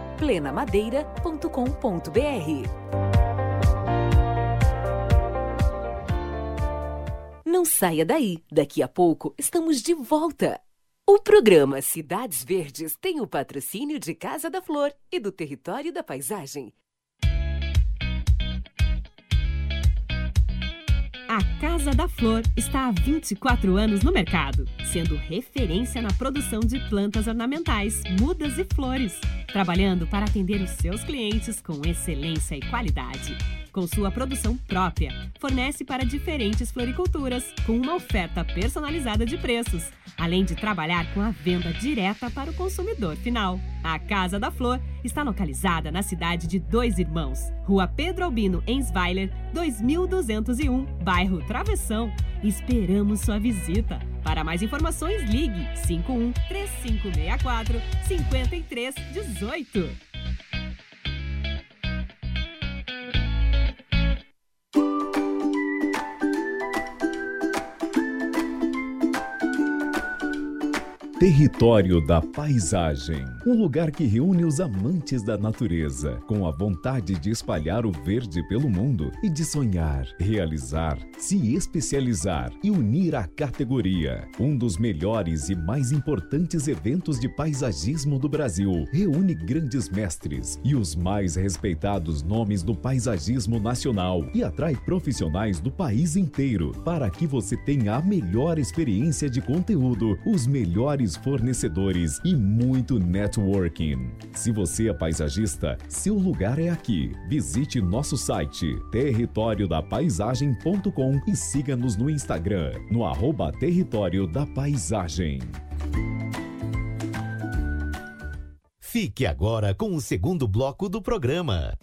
plenamadeira.com.br. Não saia daí, daqui a pouco estamos de volta. O programa Cidades Verdes tem o patrocínio de Casa da Flor e do Território da Paisagem. A Casa da Flor está há 24 anos no mercado, sendo referência na produção de plantas ornamentais, mudas e flores, trabalhando para atender os seus clientes com excelência e qualidade com sua produção própria. Fornece para diferentes floriculturas, com uma oferta personalizada de preços, além de trabalhar com a venda direta para o consumidor final. A Casa da Flor está localizada na cidade de Dois Irmãos, Rua Pedro Albino Ensweiler, 2201, bairro Travessão. Esperamos sua visita. Para mais informações, ligue 51 3564 5318. Território da Paisagem. Um lugar que reúne os amantes da natureza, com a vontade de espalhar o verde pelo mundo e de sonhar, realizar, se especializar e unir a categoria. Um dos melhores e mais importantes eventos de paisagismo do Brasil. Reúne grandes mestres e os mais respeitados nomes do paisagismo nacional e atrai profissionais do país inteiro para que você tenha a melhor experiência de conteúdo, os melhores fornecedores e muito networking. Se você é paisagista, seu lugar é aqui. Visite nosso site territoriodapaisagem.com e siga-nos no Instagram, no arroba Território da Paisagem. Fique agora com o segundo bloco do programa.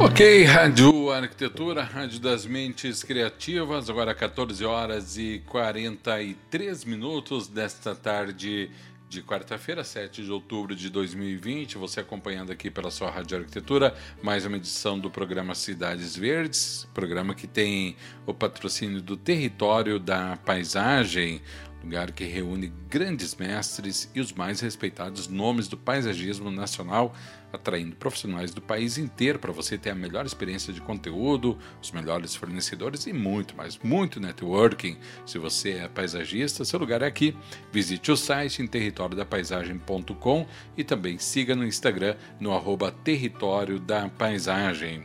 Ok, Rádio Arquitetura, Rádio das Mentes Criativas, agora 14 horas e 43 minutos desta tarde de quarta-feira, 7 de outubro de 2020. Você acompanhando aqui pela sua Rádio Arquitetura, mais uma edição do programa Cidades Verdes, programa que tem o patrocínio do Território da Paisagem, lugar que reúne grandes mestres e os mais respeitados nomes do paisagismo nacional, atraindo profissionais do país inteiro para você ter a melhor experiência de conteúdo, os melhores fornecedores e muito mais, muito networking. Se você é paisagista, seu lugar é aqui. Visite o site em territoriodapaisagem.com e também siga no Instagram no arroba Território da Paisagem.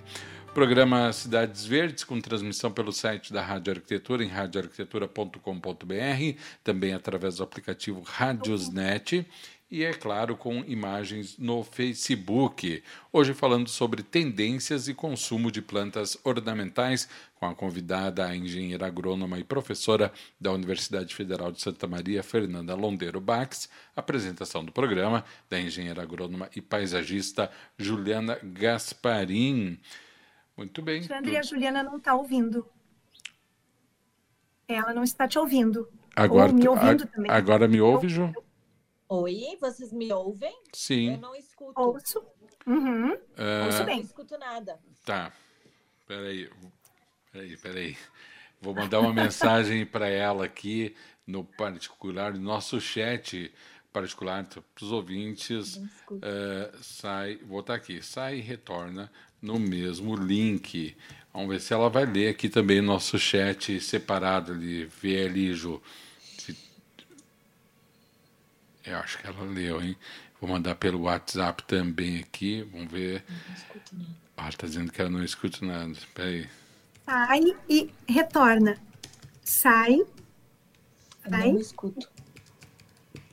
Programa Cidades Verdes, com transmissão pelo site da Rádio Arquitetura, em radioarquitetura.com.br, também através do aplicativo Radiosnet e, é claro, com imagens no Facebook. Hoje falando sobre tendências e consumo de plantas ornamentais, com a convidada, a engenheira agrônoma e professora da Universidade Federal de Santa Maria, Fernanda Londeiro Bax. Apresentação do programa da engenheira agrônoma e paisagista Juliana Gasparim. Muito bem. Alexandre, a Juliana não está ouvindo. Ela não está te ouvindo. Agora, Ou me ouvindo a, também. Agora me ouve, Ju? Oi, vocês me ouvem? Sim. Eu não escuto. Ouço. Uhum. Uh, Ouço bem. Não escuto nada. Tá. Peraí. Peraí, peraí. Vou mandar uma mensagem para ela aqui no particular, no nosso chat particular para os ouvintes. Uh, sai, vou botar aqui, sai e retorna no mesmo link. Vamos ver se ela vai ler aqui também nosso chat separado ali, vê ali, Ju. Eu acho que ela leu, hein? Vou mandar pelo WhatsApp também aqui. Vamos ver. Não escuto nada. Ah, tá dizendo que ela não escuta nada. Espera aí. Sai e retorna. Sai. Sai. Não escuto.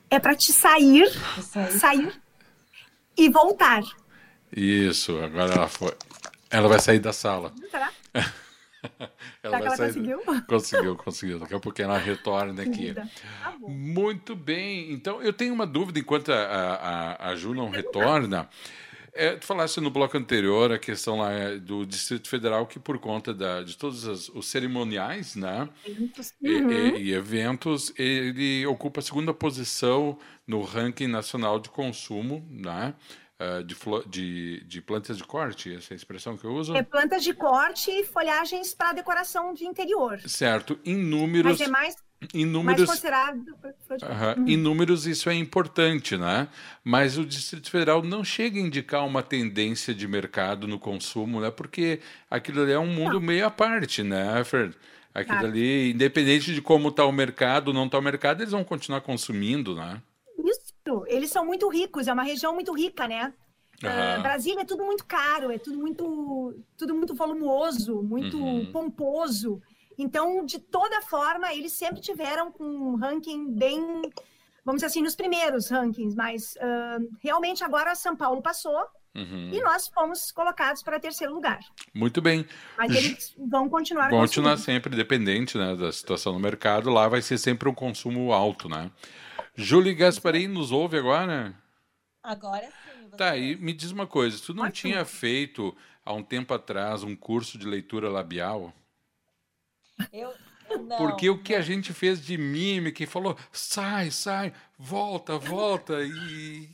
É para te sair, sair, sair e voltar. Isso, agora ela foi. Ela vai sair da sala. Será? ela vai ela sair. Conseguiu? Conseguiu, conseguiu. Daqui a pouco ela retorna aqui. Tá Muito bem. Então, eu tenho uma dúvida enquanto a, a, a Ju não retorna. É, tu falaste no bloco anterior a questão lá é, do Distrito Federal que por conta da, de todos os, os cerimoniais né, eventos. E, uhum. e, e, eventos, ele ocupa a segunda posição no ranking nacional de consumo né, uh, de, de, de, plantas de corte, essa é a expressão que eu uso? É plantas de corte e folhagens para decoração de interior. Certo. Em números. Mas é mais em números. Uhum. Em números, isso é importante, né? Mas o Distrito Federal não chega a indicar uma tendência de mercado no consumo, né? Porque aquilo ali é um mundo não. meio à parte, né, Fer? Aquilo ali, independente de como está o mercado, não está o mercado, eles vão continuar consumindo, né? Eles são muito ricos, é uma região muito rica, né? Uhum. Uh, Brasília é tudo muito caro, é tudo muito, tudo muito volumoso, muito uhum. pomposo. Então, de toda forma, eles sempre tiveram um ranking bem, vamos dizer assim, nos primeiros rankings, mas uh, realmente agora São Paulo passou uhum. e nós fomos colocados para terceiro lugar. Muito bem. Mas eles vão continuar Vão continuar sempre, dependente né, da situação no mercado, lá vai ser sempre um consumo alto, né? Julie Gasparim nos ouve agora? Agora sim. Tá, e me diz uma coisa, tu não Ótimo. tinha feito há um tempo atrás um curso de leitura labial? Eu, não, Porque o que a gente fez de mímica e falou, sai, sai, volta, volta, e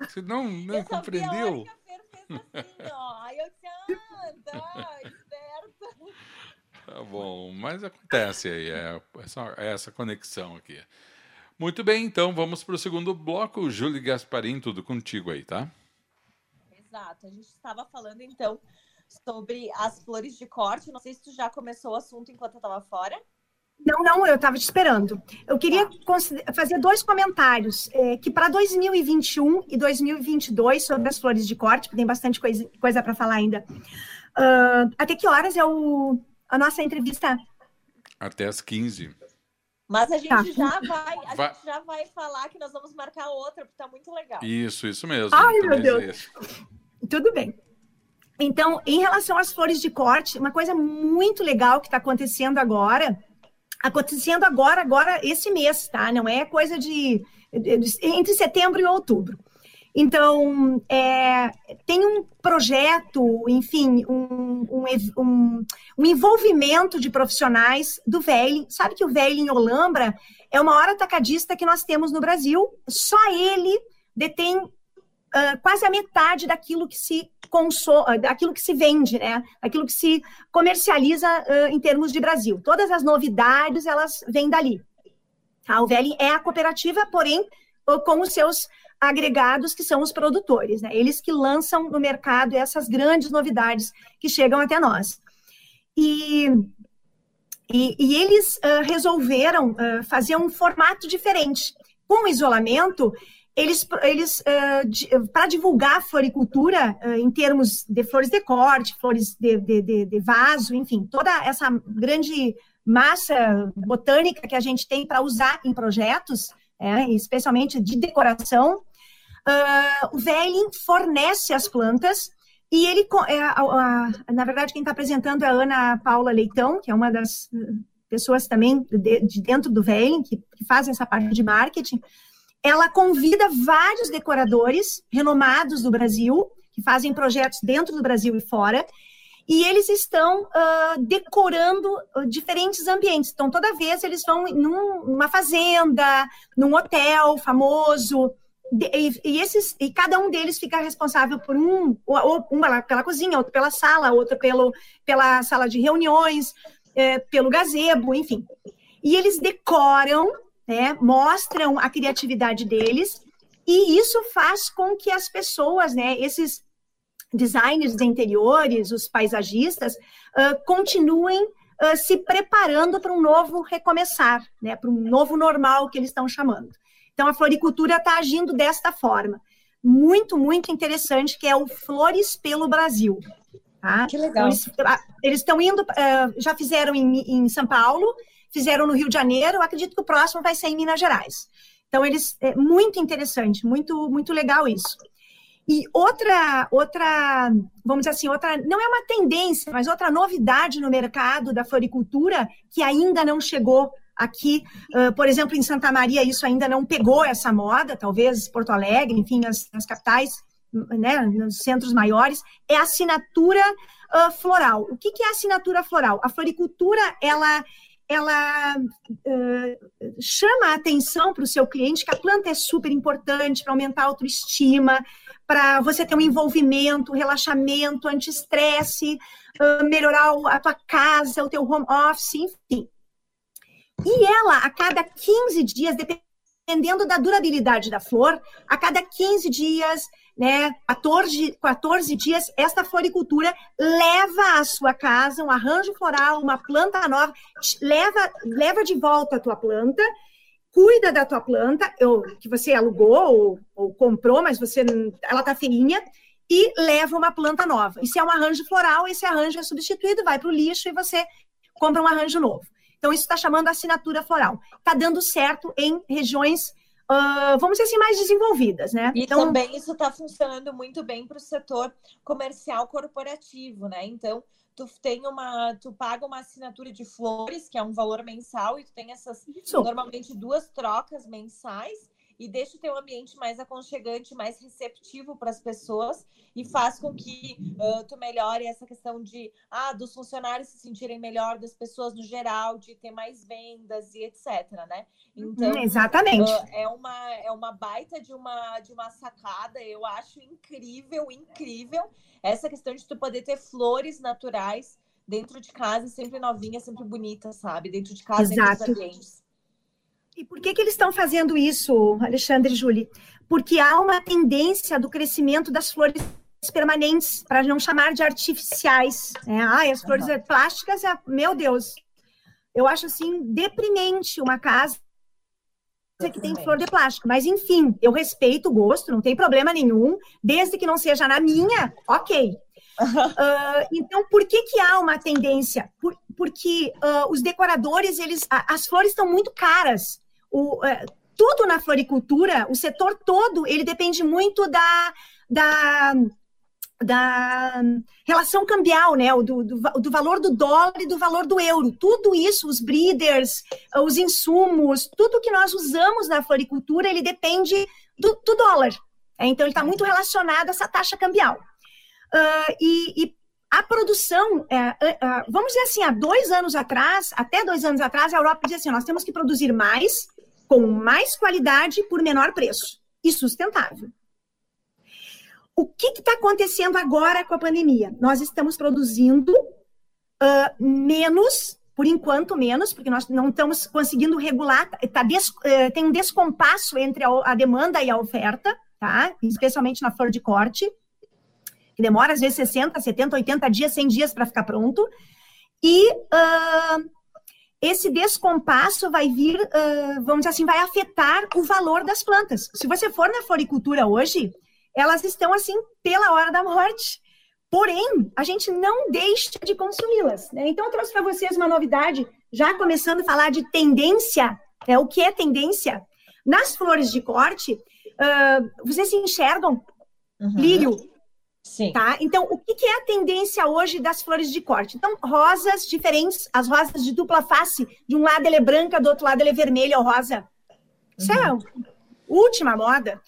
você não, não eu compreendeu. Fez assim, ó. Aí eu disse, ah, tá, esperta. Tá bom, mas acontece aí, é essa, é essa conexão aqui. Muito bem, então vamos para o segundo bloco. Júlio Gasparim, tudo contigo aí, tá? Exato. A gente estava falando então sobre as flores de corte. Não sei se tu já começou o assunto enquanto eu estava fora. Não, não, eu estava te esperando. Eu queria tá. fazer dois comentários, é, que para 2021 e 2022, sobre as flores de corte, porque tem bastante coisa, coisa para falar ainda. Uh, até que horas é o, a nossa entrevista? Até as 15. Mas a gente, tá. já, vai, a vai... gente já vai falar que nós vamos marcar outra, porque está muito legal. Isso, isso mesmo. Ai, meu Deus. Tudo bem. Então, em relação às flores de corte, uma coisa muito legal que está acontecendo agora, acontecendo agora, agora, esse mês, tá? Não é coisa de, de, de, entre setembro e outubro. Então, é, tem um projeto, enfim, um, um, um, envolvimento de profissionais do Veiling. Sabe que o Veiling Olambra é uma hora atacadista que nós temos no Brasil. Só ele detém uh, quase a metade daquilo que se consome, daquilo que se vende, né? Daquilo que se comercializa uh, em termos de Brasil. Todas as novidades, elas vêm dali. Tá? O Veiling é a cooperativa, porém, com os seus agregados, que são os produtores, né? Eles que lançam no mercado essas grandes novidades que chegam até nós. E, e, e eles uh, resolveram uh, fazer um formato diferente. Com o isolamento, eles, eles uh, para divulgar a floricultura em termos de flores de corte, flores de, de, de, de vaso, enfim, toda essa grande massa botânica que a gente tem para usar em projetos, é, especialmente de decoração, Uh, o Velling fornece as plantas e ele, é, na verdade, quem está apresentando é a Ana Paula Leitão, que é uma das pessoas também de, de dentro do Velling, que, que fazem essa parte de marketing. Ela convida vários decoradores renomados do Brasil, que fazem projetos dentro do Brasil e fora, e eles estão uh, decorando diferentes ambientes. Então, toda vez eles vão num, numa fazenda, num hotel famoso, e, esses, e cada um deles fica responsável por um, ou, uma pela cozinha, outro pela sala, outro pelo, pela sala de reuniões, é, pelo gazebo, enfim. E eles decoram, né, mostram a criatividade deles, e isso faz com que as pessoas, né, esses designers de interiores, os paisagistas, uh, continuem uh, se preparando para um novo recomeçar, né, para um novo normal que eles estão chamando. Então, a floricultura está agindo desta forma. Muito, muito interessante, que é o Flores pelo Brasil. Tá? Que legal. Então, eles estão indo, uh, já fizeram em, em, São Paulo, fizeram no Rio de Janeiro, acredito que o próximo vai ser em Minas Gerais. Então, eles, é muito interessante, muito, muito legal isso. E outra, outra, vamos dizer assim, outra, não é uma tendência, mas outra novidade no mercado da floricultura que ainda não chegou Aqui, uh, por exemplo, em Santa Maria, isso ainda não pegou essa moda, talvez Porto Alegre, enfim, nas, nas capitais, né, nos centros maiores, é assinatura uh, floral. O que, que é assinatura floral? A floricultura, ela ela uh, chama a atenção para o seu cliente que a planta é super importante para aumentar a autoestima, para você ter um envolvimento, relaxamento, anti-estresse, uh, melhorar a tua casa, o teu home office, enfim. E ela, a cada 15 dias, dependendo da durabilidade da flor, a cada 15 dias, né, 14, 14 dias, esta floricultura leva à sua casa um arranjo floral, uma planta nova, leva, leva de volta a tua planta, cuida da tua planta, ou, que você alugou ou, ou comprou, mas você ela está feinha, e leva uma planta nova. E se é um arranjo floral, esse arranjo é substituído, vai para o lixo e você compra um arranjo novo. Então, isso está chamando assinatura floral. Está dando certo em regiões, uh, vamos dizer assim, mais desenvolvidas, né? E então, também isso está funcionando muito bem para o setor comercial corporativo, né? Então, tu tem uma, tu paga uma assinatura de flores, que é um valor mensal, e tu tem essas isso. normalmente duas trocas mensais e deixa o teu ambiente mais aconchegante, mais receptivo para as pessoas e faz com que uh, tu melhore essa questão de ah, dos funcionários se sentirem melhor, das pessoas no geral, de ter mais vendas e etc, né? Então, hum, exatamente. Uh, é uma é uma baita de uma de uma sacada, eu acho incrível, incrível essa questão de tu poder ter flores naturais dentro de casa, sempre novinha, sempre bonita, sabe? Dentro de casa, Exato. dos ambientes. E por que, que eles estão fazendo isso, Alexandre e Julie? Porque há uma tendência do crescimento das flores permanentes, para não chamar de artificiais. Né? Ah, as flores uhum. plásticas, é, meu Deus, eu acho assim deprimente uma casa que tem flor de plástico. Mas, enfim, eu respeito o gosto, não tem problema nenhum, desde que não seja na minha, ok. Uh, então, por que, que há uma tendência? Por, porque uh, os decoradores, eles, as flores estão muito caras o, é, tudo na floricultura, o setor todo, ele depende muito da, da, da relação cambial, né? Do, do, do, valor do dólar e do valor do euro. Tudo isso, os breeders, os insumos, tudo que nós usamos na floricultura, ele depende do, do dólar. É, então, ele está muito relacionado a essa taxa cambial. Uh, e, e, a produção, é, é, é, vamos dizer assim, há dois anos atrás, até dois anos atrás, a Europa dizia assim: nós temos que produzir mais, com mais qualidade, por menor preço e sustentável. O que está acontecendo agora com a pandemia? Nós estamos produzindo uh, menos, por enquanto menos, porque nós não estamos conseguindo regular, tá des, uh, tem um descompasso entre a, a demanda e a oferta, tá? especialmente na flor de corte que demora às vezes 60, 70, 80 dias, 100 dias para ficar pronto. E uh, esse descompasso vai vir, uh, vamos dizer assim, vai afetar o valor das plantas. Se você for na floricultura hoje, elas estão assim pela hora da morte. Porém, a gente não deixa de consumi-las. Né? Então, eu trouxe para vocês uma novidade, já começando a falar de tendência. Né? O que é tendência? Nas flores de corte, uh, vocês se enxergam uhum. lírio, Sim. Tá? Então, o que, que, é a tendência hoje das flores de corte? Então, rosas diferentes, as rosas de dupla face, de um lado ela é branca, do outro lado ela é vermelha ou rosa. Isso é uhum. é a última moda.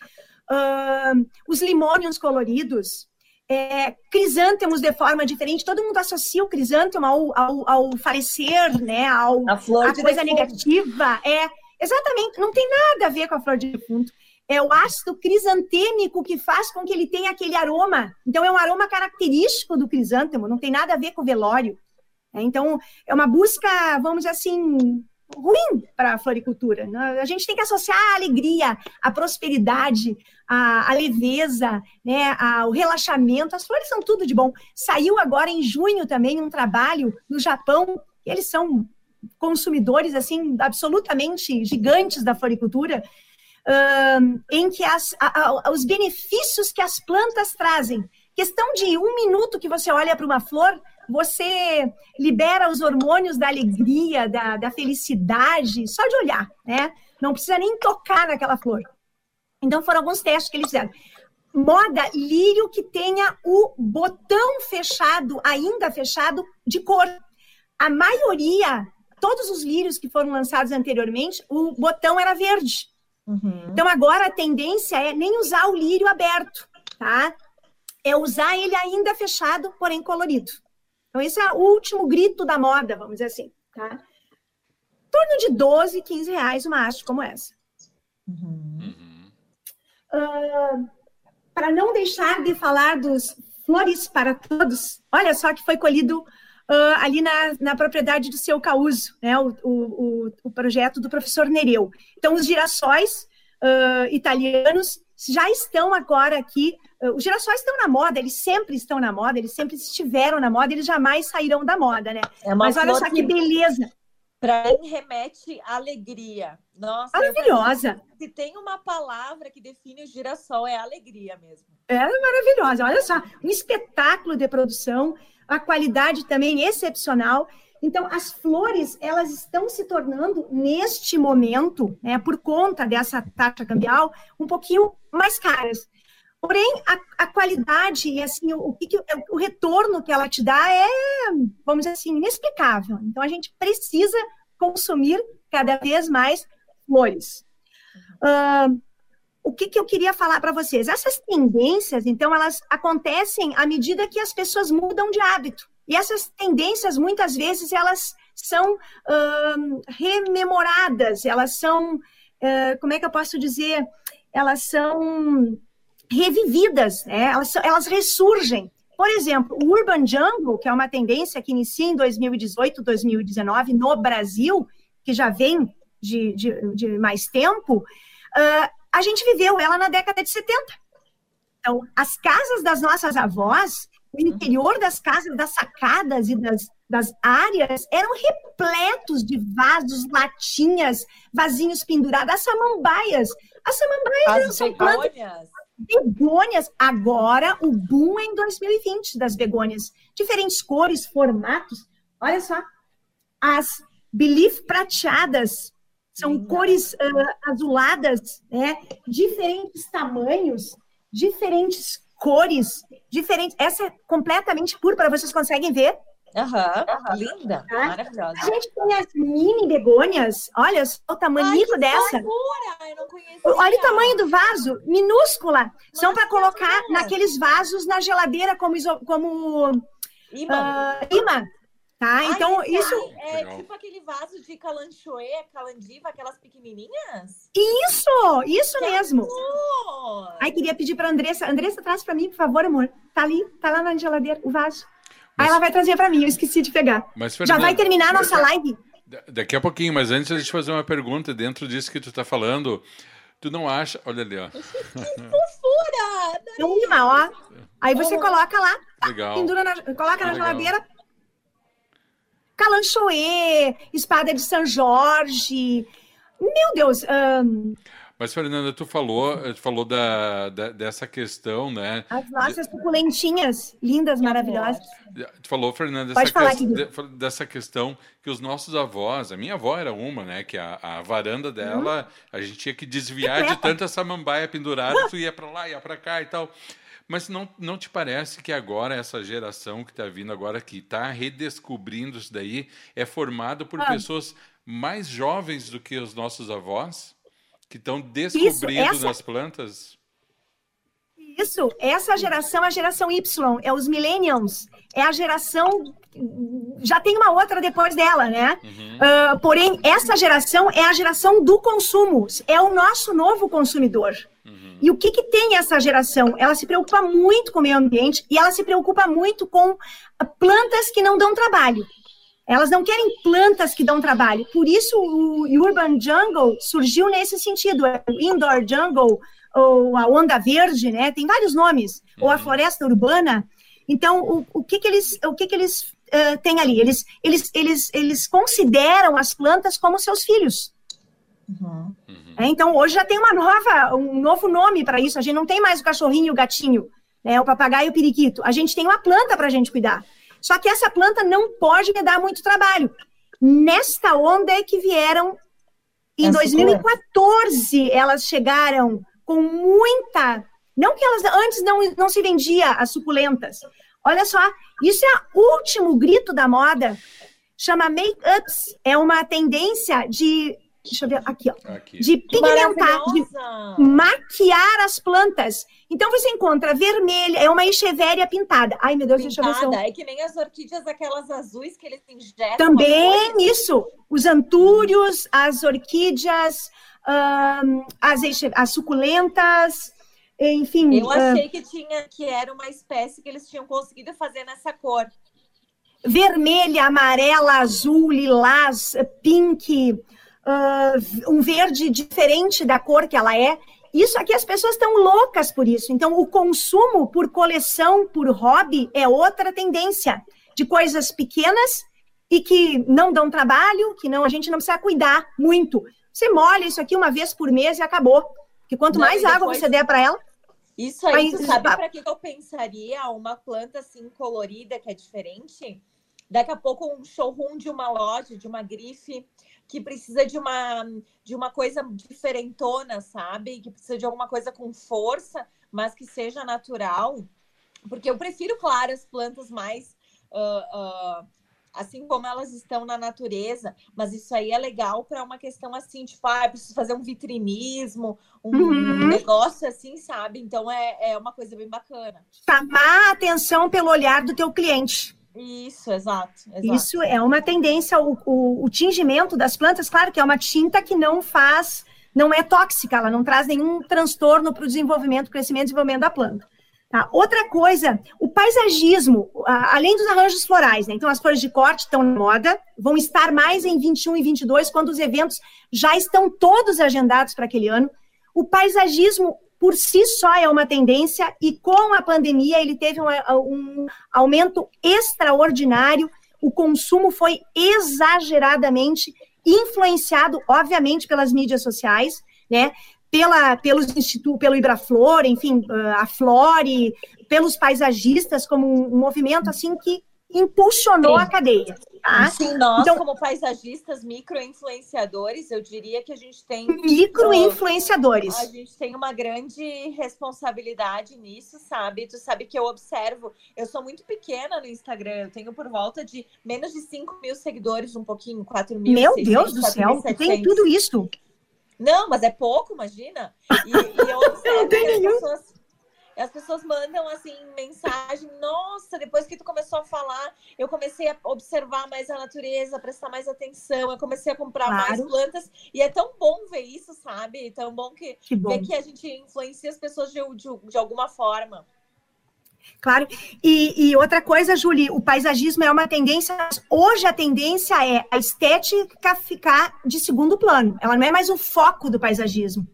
Uh, os limônios coloridos, é, crisântemos de forma diferente, todo mundo associa o crisântemo ao, ao, ao falecer, né? Ao, a, flor a coisa negativa. É, exatamente, não tem nada a ver com a flor de defunto é o ácido crisantêmico que faz com que ele tenha aquele aroma. Então, é um aroma característico do crisântemo, não tem nada a ver com o velório. É, então, é uma busca, vamos dizer assim, ruim para a floricultura. Né? A gente tem que associar a alegria, a prosperidade, a, a leveza, né, a, o relaxamento. As flores são tudo de bom. Saiu agora em junho também um trabalho no Japão, eles são consumidores assim absolutamente gigantes da floricultura, em que as, a, a, os benefícios que as plantas trazem. Questão de um minuto que você olha para uma flor, você libera os hormônios da alegria, da, da felicidade, só de olhar, né? Não precisa nem tocar naquela flor. Então, foram alguns testes que eles fizeram. Moda lírio que tenha o botão fechado, ainda fechado, de cor. A maioria, todos os lírios que foram lançados anteriormente, o botão era verde. Uhum. Então, agora a tendência é nem usar o lírio aberto, tá? É usar ele ainda fechado, porém colorido. Então, esse é o último grito da moda, vamos dizer assim, tá? Em torno de 12, 15 reais uma haste como essa. Uhum. Uh, para não deixar de falar dos flores para todos, olha só que foi colhido uh, ali na, na propriedade do seu Causo, né, o, o, o, projeto do professor Nereu. Então, os girassóis uh, italianos já estão agora aqui. Uh, os girassóis estão na moda, eles sempre estão na moda, eles sempre estiveram na moda, eles jamais sairão da moda, né? É Mas olha só que beleza. Para mim, remete à alegria. Nossa, maravilhosa. Se tem uma palavra que define o girassol, é alegria mesmo. É maravilhosa. Olha só, um espetáculo de produção a qualidade também excepcional. Então, as flores, elas estão se tornando, neste momento, né, por conta dessa taxa cambial, um pouquinho mais caras. Porém, a, a qualidade e assim, o, o, o retorno que ela te dá é, vamos dizer assim, inexplicável. Então, a gente precisa consumir cada vez mais flores. Uh, o que, que eu queria falar para vocês? Essas tendências, então, elas acontecem à medida que as pessoas mudam de hábito. E essas tendências, muitas vezes, elas são uh, rememoradas, elas são, uh, como é que eu posso dizer? Elas são revividas, né? elas, elas ressurgem. Por exemplo, o Urban Jungle, que é uma tendência que inicia em 2018, 2019 no Brasil, que já vem de, de, de mais tempo, uh, a gente viveu ela na década de 70. Então, as casas das nossas avós, o interior das casas, das sacadas e das, das áreas eram repletos de vasos, latinhas, vasinhos pendurados, as samambaias. As samambaias as são begônias. Begônias. Agora, o boom é em 2020 das begônias. Diferentes cores, formatos. Olha só. As belief prateadas, são cores uh, azuladas, né? Diferentes tamanhos, diferentes cores, diferentes. Essa é completamente púrpura, vocês conseguem ver? Aham, uhum. linda, tá? maravilhosa. A gente tem as mini begônias, olha o tamanho dessa. Olha o tamanho do vaso, minúscula. Mas São para colocar naqueles vasos na geladeira como, como imã. Uh, imã. Tá? Então, Ai, isso. É, é tipo aquele vaso de calanchoe, calandiva, aquelas pequenininhas? Isso, isso que mesmo. Amor. Ai, queria pedir para Andressa. Andressa, traz para mim, por favor, amor. Tá ali, tá lá na geladeira, o vaso. Mas... Aí ela vai trazer para mim, eu esqueci de pegar. Mas, Já vai terminar a nossa live? Daqui a pouquinho, mas antes a gente fazer uma pergunta dentro disso que tu tá falando. Tu não acha. Olha ali, ó. Que fofura! Uma, ó. Aí você coloca lá, Legal. pendura na, coloca na Legal. geladeira, Calanchoe, Espada de São Jorge. Meu Deus. Um... Mas, Fernanda, tu falou, tu falou da, da, dessa questão, né? As nossas suculentinhas, lindas, maravilhosas. Tu falou, Fernanda, dessa, falar, que... dessa questão que os nossos avós, a minha avó era uma, né? Que a, a varanda dela, uhum. a gente tinha que desviar de tanta samambaia pendurada, tu ia para lá, ia para cá e tal. Mas não, não te parece que agora essa geração que está vindo agora, que está redescobrindo isso daí, é formada por ah. pessoas mais jovens do que os nossos avós, que estão descobrindo isso, essa... nas plantas? Isso, essa geração é a geração Y, é os millennials, é a geração já tem uma outra depois dela, né? Uhum. Uh, porém, essa geração é a geração do consumo, é o nosso novo consumidor. E o que, que tem essa geração? Ela se preocupa muito com o meio ambiente e ela se preocupa muito com plantas que não dão trabalho. Elas não querem plantas que dão trabalho. Por isso o Urban Jungle surgiu nesse sentido. É o Indoor Jungle, ou a Onda Verde, né? Tem vários nomes. Uhum. Ou a uhum. Floresta Urbana. Então, o, o que, que eles, o que, que eles uh, têm ali? Eles, eles, eles, eles consideram as plantas como seus filhos. Uhum. É, então, hoje já tem uma nova, um novo nome para isso. A gente não tem mais o cachorrinho e o gatinho, né, o papagaio e o periquito. A gente tem uma planta para a gente cuidar. Só que essa planta não pode me dar muito trabalho. Nesta onda é que vieram, em essa 2014, elas chegaram com muita. Não que elas antes não, não se vendia as suculentas. Olha só, isso é o último grito da moda. Chama make-ups. É uma tendência de Deixa eu ver aqui, ó. Aqui. De pigmentar, de maquiar as plantas. Então você encontra vermelha, é uma echevéria pintada. Ai, meu Deus, pintada, deixa eu ver se eu... É que nem as orquídeas, aquelas azuis que eles injetam. Também isso. Os antúrios, as orquídeas, um, as, as suculentas, enfim. Eu achei uh... que tinha que era uma espécie que eles tinham conseguido fazer nessa cor. Vermelha, amarela, azul, lilás, pink, uh, um verde diferente da cor que ela é. Isso aqui as pessoas estão loucas por isso. Então, o consumo por coleção, por hobby, é outra tendência de coisas pequenas e que não dão trabalho, que não a gente não precisa cuidar muito. Você molha isso aqui uma vez por mês e acabou. Porque quanto não, mais depois... água você der para ela. Isso aí, tu sabe para que eu pensaria uma planta assim colorida que é diferente? Daqui a pouco um showroom de uma loja, de uma grife, que precisa de uma, de uma coisa diferentona, sabe? Que precisa de alguma coisa com força, mas que seja natural. Porque eu prefiro, claro, as plantas mais. Uh, uh, assim como elas estão na natureza, mas isso aí é legal para uma questão assim, tipo, ah, preciso fazer um vitrinismo, um uhum. negócio assim, sabe? Então é, é uma coisa bem bacana. Chamar a atenção pelo olhar do teu cliente. Isso, exato, exato. Isso é uma tendência, o, o, o, tingimento das plantas, claro que é uma tinta que não faz, não é tóxica, ela não traz nenhum transtorno para o desenvolvimento, crescimento e desenvolvimento da planta. Tá? Outra coisa, o paisagismo, além dos arranjos florais, né? então as flores de corte estão na moda, vão estar mais em 21 e 22, quando os eventos já estão todos agendados para aquele ano. O paisagismo por si só é uma tendência e com a pandemia ele teve um, um aumento extraordinário. O consumo foi exageradamente influenciado, obviamente, pelas mídias sociais, né? Pela, pelos institutos, pelo Ibraflor, enfim, a Flore, pelos paisagistas, como um movimento assim que impulsionou Sim. a cadeia. Tá? Sim, nós, então, como paisagistas, micro-influenciadores, eu diria que a gente tem. Micro-influenciadores. A gente tem uma grande responsabilidade nisso, sabe? Tu sabe que eu observo, eu sou muito pequena no Instagram, eu tenho por volta de menos de 5 mil seguidores, um pouquinho, 4 mil. Meu 600, Deus do céu, tem tudo isso. Não, mas é pouco, imagina. E, e eu observo que as pessoas as pessoas mandam assim mensagem, nossa, depois que tu começou a falar, eu comecei a observar mais a natureza, prestar mais atenção, eu comecei a comprar claro. mais plantas e é tão bom ver isso, sabe? Tão bom que, que bom. ver que a gente influencia as pessoas de, de, de alguma forma. Claro. E, e, outra coisa, Julie, o paisagismo é uma tendência. Hoje a tendência é a estética ficar de segundo plano. Ela não é mais o foco do paisagismo.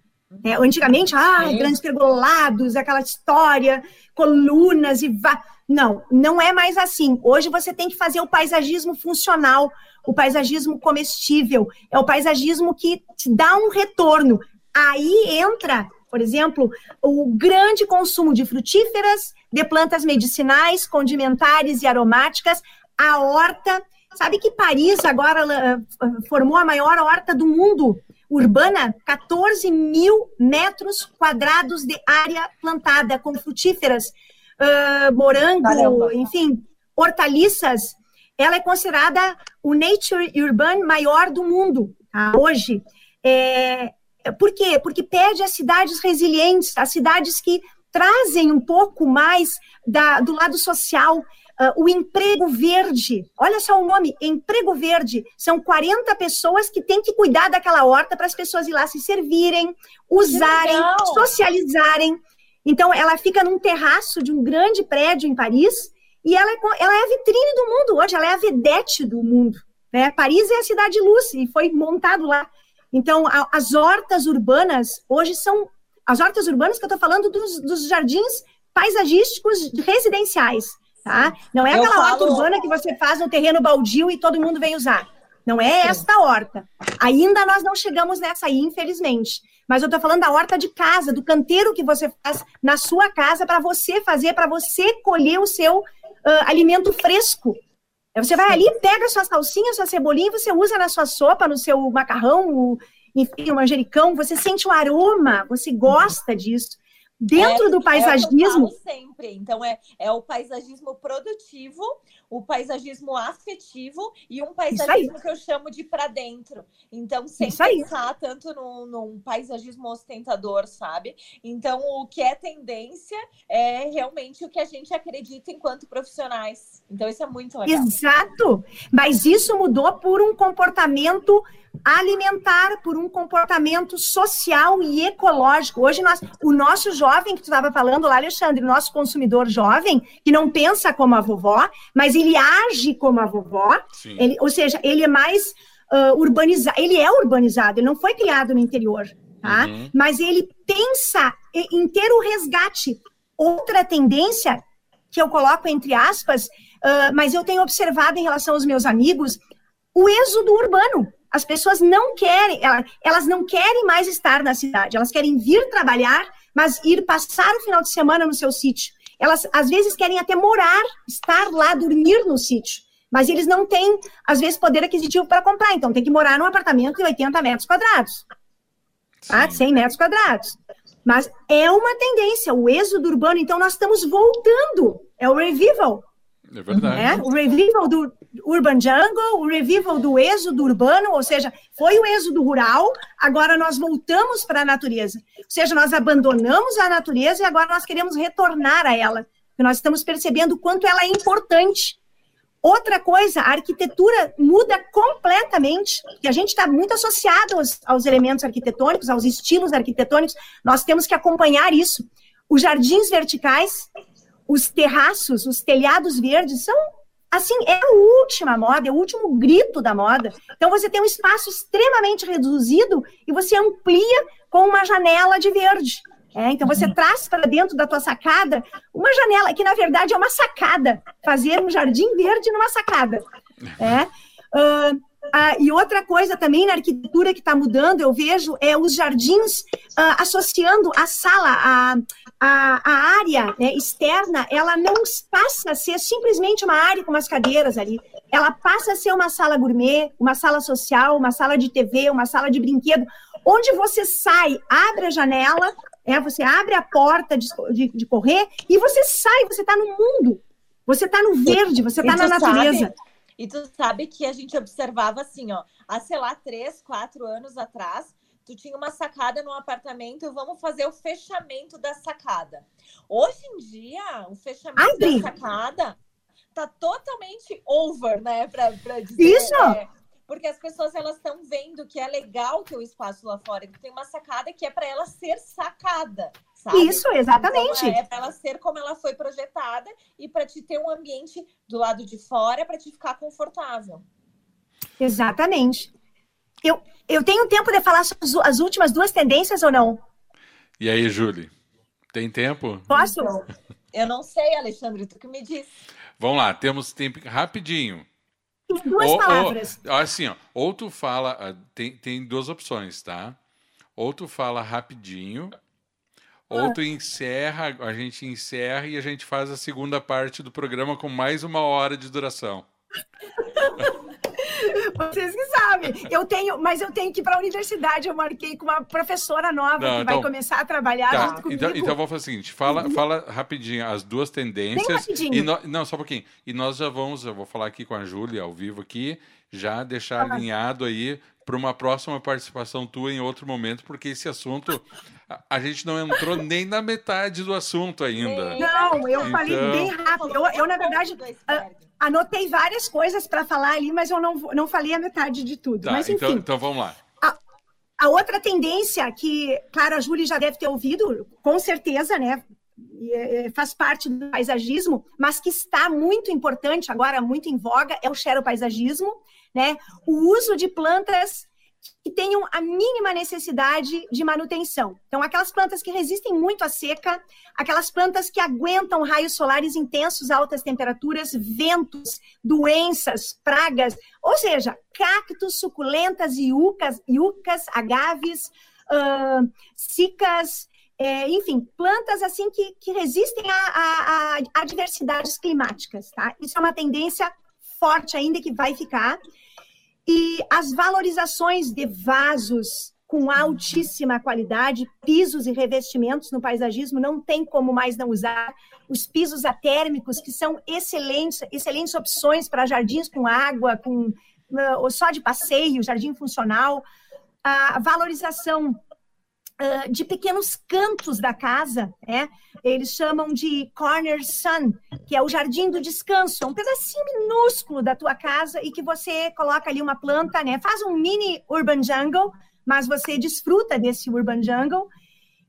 É, antigamente, ah, é. grandes pergolados, aquela história, colunas e vá. Não, não é mais assim. Hoje você tem que fazer o paisagismo funcional, o paisagismo comestível, é o paisagismo que te dá um retorno. Aí entra, por exemplo, o grande consumo de frutíferas, de plantas medicinais, condimentares e aromáticas, a horta. Sabe que Paris agora uh, formou a maior horta do mundo? Urbana, 14 mil metros quadrados de área plantada com frutíferas, uh, morango, Caramba. enfim, hortaliças. Ela é considerada o nature urban maior do mundo tá? hoje. É, por quê? Porque pede as cidades resilientes, as cidades que trazem um pouco mais da, do lado social, Uh, o emprego verde. Olha só o nome, emprego verde. São 40 pessoas que têm que cuidar daquela horta para as pessoas ir lá se servirem, usarem, socializarem. Então, ela fica num terraço de um grande prédio em Paris e ela é, ela é a vitrine do mundo hoje, ela é a vedete do mundo. Né? Paris é a cidade luz e foi montado lá. Então, a, as hortas urbanas hoje são. As hortas urbanas que eu estou falando dos, dos jardins paisagísticos residenciais tá? Não é aquela falo... horta urbana que você faz no terreno baldio e todo mundo vem usar. Não é esta horta. Ainda nós não chegamos nessa aí, infelizmente. Mas eu estou falando da horta de casa, do canteiro que você faz na sua casa para você fazer, para você colher o seu uh, alimento fresco. Você vai ali, pega suas salsinhas, sua cebolinha, você usa na sua sopa, no seu macarrão, o, enfim, o manjericão. Você sente o aroma, você gosta disso. Dentro é, do paisagismo. É sempre. Então, é, é o paisagismo produtivo, o paisagismo afetivo e um paisagismo que eu chamo de para dentro. Então, sem pensar tanto num, num, paisagismo ostentador, sabe? Então, o que é tendência é realmente o que a gente acredita enquanto profissionais. Então, isso é muito legal. Exato! Mas isso mudou por um comportamento alimentar por um comportamento social e ecológico. Hoje nós, o nosso jovem que tu estava falando lá, Alexandre, o nosso consumidor jovem que não pensa como a vovó, mas ele age como a vovó. Ele, ou seja, ele é mais uh, urbanizado. Ele é urbanizado. Ele não foi criado no interior, tá? Uhum. Mas ele pensa em ter o resgate. Outra tendência que eu coloco entre aspas, uh, mas eu tenho observado em relação aos meus amigos, o êxodo urbano. As pessoas não querem, elas não querem mais estar na cidade, elas querem vir trabalhar, mas ir passar o final de semana no seu sítio. Elas, às vezes, querem até morar, estar lá, dormir no sítio. Mas eles não têm, às vezes, poder aquisitivo para comprar. Então, tem que morar num apartamento de 80 metros quadrados. Tá? 100 metros quadrados. Mas é uma tendência, o êxodo urbano. Então, nós estamos voltando. É o revival. É verdade. É? O revival do Urban Jungle, o revival do êxodo urbano, ou seja, foi o êxodo rural, agora nós voltamos para a natureza. Ou seja, nós abandonamos a natureza e agora nós queremos retornar a ela. Nós estamos percebendo o quanto ela é importante. Outra coisa, a arquitetura muda completamente, e a gente está muito associado aos, aos elementos arquitetônicos, aos estilos arquitetônicos, nós temos que acompanhar isso. Os jardins verticais os terraços, os telhados verdes são assim, é a última moda, é o último grito da moda. Então você tem um espaço extremamente reduzido e você amplia com uma janela de verde. É, então você uhum. traz para dentro da tua sacada uma janela que na verdade é uma sacada, fazer um jardim verde numa sacada. É. Uh, Ah, e outra coisa também na arquitetura que está mudando, eu vejo, é os jardins ah, associando a sala, a, a, a área né, externa, ela não passa a ser simplesmente uma área com umas cadeiras ali. Ela passa a ser uma sala gourmet, uma sala social, uma sala de TV, uma sala de brinquedo, onde você sai, abre a janela, é, você abre a porta de, de, de correr e você sai, você está no mundo. Você está no verde, você está na natureza. Sabe, e tu sabe que a gente observava assim, ó, há, sei lá, três, quatro anos atrás, tu tinha uma sacada no apartamento, vamos fazer o fechamento da sacada. Hoje em dia, o fechamento Ai, da sacada tá totalmente over, né? Pra, pra dizer, Isso! É, porque as pessoas elas estão vendo que é legal ter o espaço lá fora, que tem uma sacada que é para ela ser sacada. Sabe? Isso, exatamente. Então, é para ela ser como ela foi projetada e para te ter um ambiente do lado de fora para te ficar confortável. Exatamente. Eu, eu tenho tempo de falar sobre as últimas duas tendências ou não? E aí, Julie? Tem tempo? Posso? Eu não sei, Alexandre, tu que me disse. Vamos lá, temos tempo rapidinho duas ou, palavras. Ou, assim, ó, ou tu fala, ah, tem, tem duas opções, tá? Ou tu fala rapidinho, ou ah. tu encerra, a gente encerra e a gente faz a segunda parte do programa com mais uma hora de duração. Vocês que sabem. Eu tenho, mas eu tenho que ir para a universidade. Eu marquei com uma professora nova Não, que então, vai começar a trabalhar tá, junto comigo. Então, então vou fazer o seguinte: fala, uhum. fala rapidinho as duas tendências. E no, não, só um pouquinho. E nós já vamos, eu vou falar aqui com a Júlia ao vivo aqui, já deixar ah. alinhado aí para uma próxima participação tua em outro momento, porque esse assunto a, gente não entrou nem na metade do assunto ainda. Não, eu então... falei bem rápido. Eu, eu na verdade, anotei várias coisas para falar ali, mas eu não, não falei a metade de tudo. Tá, mas, então, enfim, então, então vamos lá. A, a outra tendência que, claro, a Júlia já deve ter ouvido, com certeza, né? Faz parte do paisagismo, mas que está muito importante agora, muito em voga, é o xeropaisagismo, né? O uso de plantas que tenham a mínima necessidade de manutenção. Então, aquelas plantas que resistem muito à seca, aquelas plantas que aguentam raios solares intensos, altas temperaturas, ventos, doenças, pragas, ou seja, cactos, suculentas, iucas, iucas agaves, uh, cicas, é, enfim, plantas assim que, que resistem a, a, a adversidades climáticas, tá? Isso é uma tendência forte ainda que vai ficar. E as valorizações de vasos com altíssima qualidade, pisos e revestimentos no paisagismo, não tem como mais não usar. Os pisos atérmicos, que são excelentes, excelentes opções para jardins com água, com ou só de passeio, jardim funcional. A valorização de pequenos cantos da casa, né? Eles chamam de corner sun, que é o jardim do descanso, é um pedacinho minúsculo da tua casa e que você coloca ali uma planta, né? Faz um mini urban jungle, mas você desfruta desse urban jungle.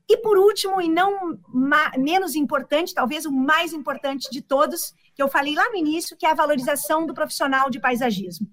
E por último, e não menos importante, talvez o mais importante de todos, que eu falei lá no início, que é a valorização do profissional de paisagismo.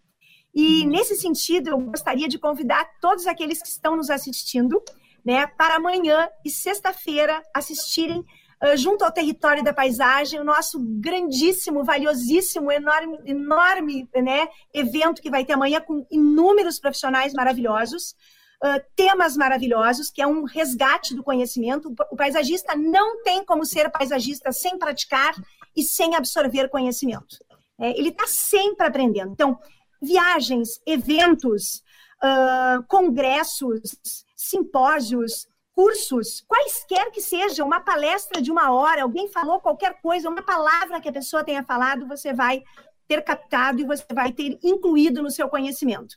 E nesse sentido, eu gostaria de convidar todos aqueles que estão nos assistindo né, para amanhã e sexta-feira assistirem uh, junto ao território da paisagem o nosso grandíssimo, valiosíssimo, enorme, enorme né, evento que vai ter amanhã com inúmeros profissionais maravilhosos. Uh, temas maravilhosos, que é um resgate do conhecimento. O paisagista não tem como ser paisagista sem praticar e sem absorver conhecimento. É, ele está sempre aprendendo. Então, viagens, eventos, uh, congressos, simpósios, cursos, quaisquer que seja, uma palestra de uma hora, alguém falou qualquer coisa, uma palavra que a pessoa tenha falado, você vai ter captado e você vai ter incluído no seu conhecimento.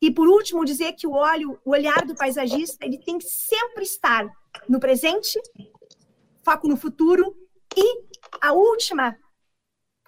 E por último, dizer que o o olhar do paisagista, ele tem que sempre estar no presente, foco no futuro e a última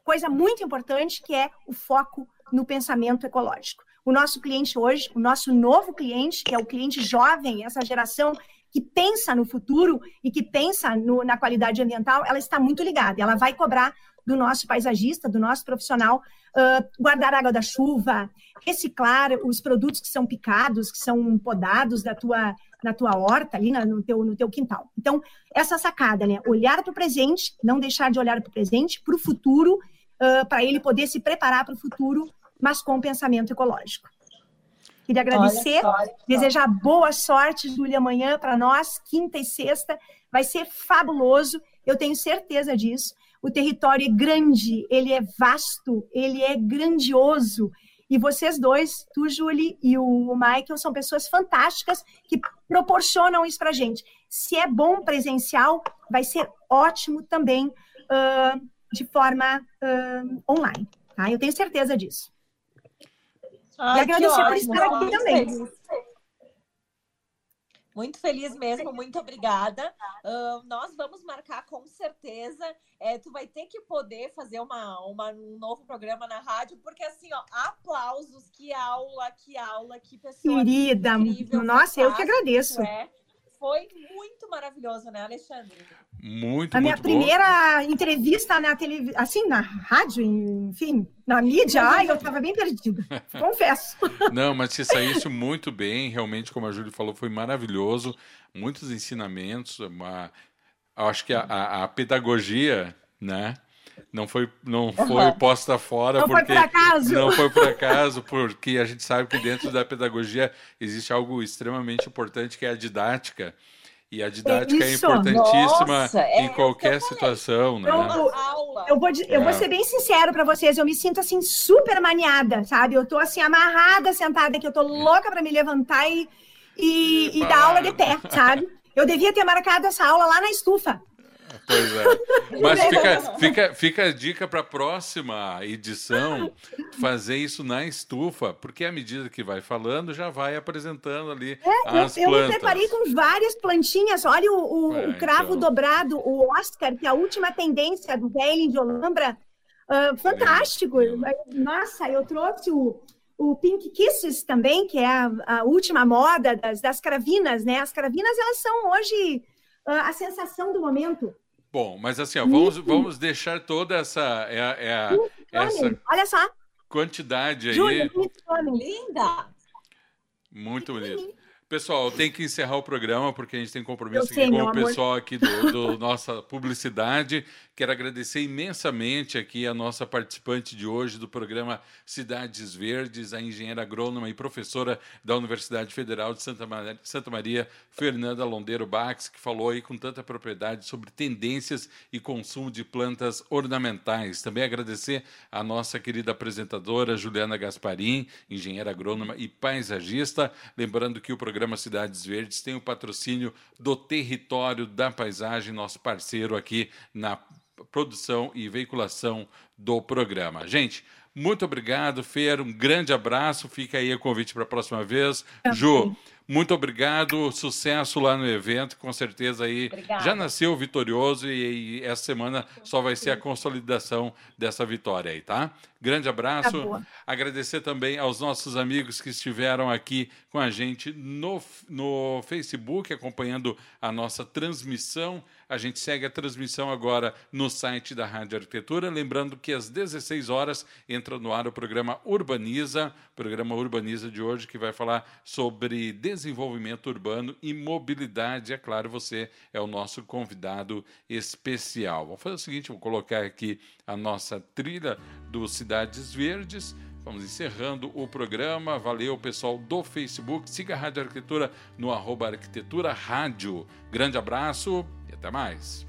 coisa muito importante que é o foco no pensamento ecológico. O nosso cliente hoje, o nosso novo cliente, que é o cliente jovem, essa geração que pensa no futuro e que pensa no, na qualidade ambiental, ela está muito ligada. Ela vai cobrar do nosso paisagista, do nosso profissional, uh, guardar água da chuva, reciclar os produtos que são picados, que são podados da tua, na tua horta, ali no, teu, no teu quintal. Então, essa sacada, né? Olhar para o presente, não deixar de olhar para o presente, para o futuro, uh, para ele poder se preparar para o futuro mas com pensamento ecológico. Queria agradecer, desejar boa sorte, Júlia, amanhã para nós, quinta e sexta, vai ser fabuloso, eu tenho certeza disso. O território é grande, ele é vasto, ele é grandioso. E vocês dois, tu, Julie, e o Michael, são pessoas fantásticas que proporcionam isso para gente. Se é bom presencial, vai ser ótimo também uh, de forma uh, online. Tá? Eu tenho certeza disso. Ai, e agradecer por estar aqui também. Feliz. Muito feliz mesmo, muito obrigada. Uh, nós vamos marcar com certeza. É, tu vai ter que poder fazer uma, uma, um novo programa na rádio, porque assim, ó, aplausos, que aula, que aula, que pessoa. Querida, incrível, nossa, eu que agradeço. É. Foi muito maravilhoso, né, Alexandre? Muito, A minha muito primeira bom. entrevista na televisão, assim, na rádio, enfim, na mídia, ai, eu estava bem perdida, confesso. Não, mas se saísse muito bem, realmente, como a Júlia falou, foi maravilhoso, muitos ensinamentos, uma, acho que a, a, a pedagogia, né, não foi não foi posta fora não porque foi por acaso. não foi por acaso porque a gente sabe que dentro da pedagogia existe algo extremamente importante que é a didática e a didática é, é importantíssima Nossa, em é qualquer situação, né? Eu, eu, vou, eu vou é. ser bem sincero para vocês, eu me sinto assim super maniada, sabe? Eu tô assim amarrada, sentada aqui, eu tô louca para me levantar e, e, e dar aula de pé, sabe? Eu devia ter marcado essa aula lá na estufa. Pois é. Mas fica, fica, fica a dica para a próxima edição fazer isso na estufa, porque à medida que vai falando, já vai apresentando ali é, as eu, plantas. Eu me preparei com várias plantinhas. Olha o, o, é, o cravo então... dobrado, o Oscar, que é a última tendência do Velho de Olambra. Uh, fantástico. Nossa, eu trouxe o, o Pink Kisses também, que é a, a última moda das, das cravinas, né? As cravinas, elas são hoje uh, a sensação do momento. Bom, mas assim, ó, vamos, vamos deixar toda essa, é, é, essa Olha só. quantidade aí. Júlia, linda! Muito bonito. Pessoal, tem que encerrar o programa porque a gente tem compromisso sei, aqui com o pessoal aqui do, do nossa publicidade. Quero agradecer imensamente aqui a nossa participante de hoje do programa Cidades Verdes, a engenheira agrônoma e professora da Universidade Federal de Santa Maria, Santa Maria Fernanda Londeiro Bax, que falou aí com tanta propriedade sobre tendências e consumo de plantas ornamentais. Também agradecer a nossa querida apresentadora Juliana Gasparim, engenheira agrônoma e paisagista. Lembrando que o programa Cidades Verdes tem o patrocínio do Território da Paisagem, nosso parceiro aqui na produção e veiculação do programa. Gente, muito obrigado, Fer. Um grande abraço. Fica aí o convite para a próxima vez. Ju, muito obrigado, sucesso lá no evento, com certeza aí Obrigada. já nasceu vitorioso e, e, essa semana só vai ser a consolidação dessa vitória aí, tá? Grande abraço. Tá Agradecer também aos nossos amigos que estiveram aqui com a gente no, no Facebook, acompanhando a nossa transmissão. A gente segue a transmissão agora no site da Rádio Arquitetura. Lembrando que às 16 horas entra no ar o programa Urbaniza, programa Urbaniza de hoje, que vai falar sobre desenvolvimento urbano e mobilidade. É claro, você é o nosso convidado especial. Vamos fazer o seguinte: vou colocar aqui a nossa trilha do Cidades Verdes. Vamos encerrando o programa. Valeu, pessoal do Facebook. Siga a Rádio Arquitetura no arroba Arquitetura Rádio. Grande abraço e até mais.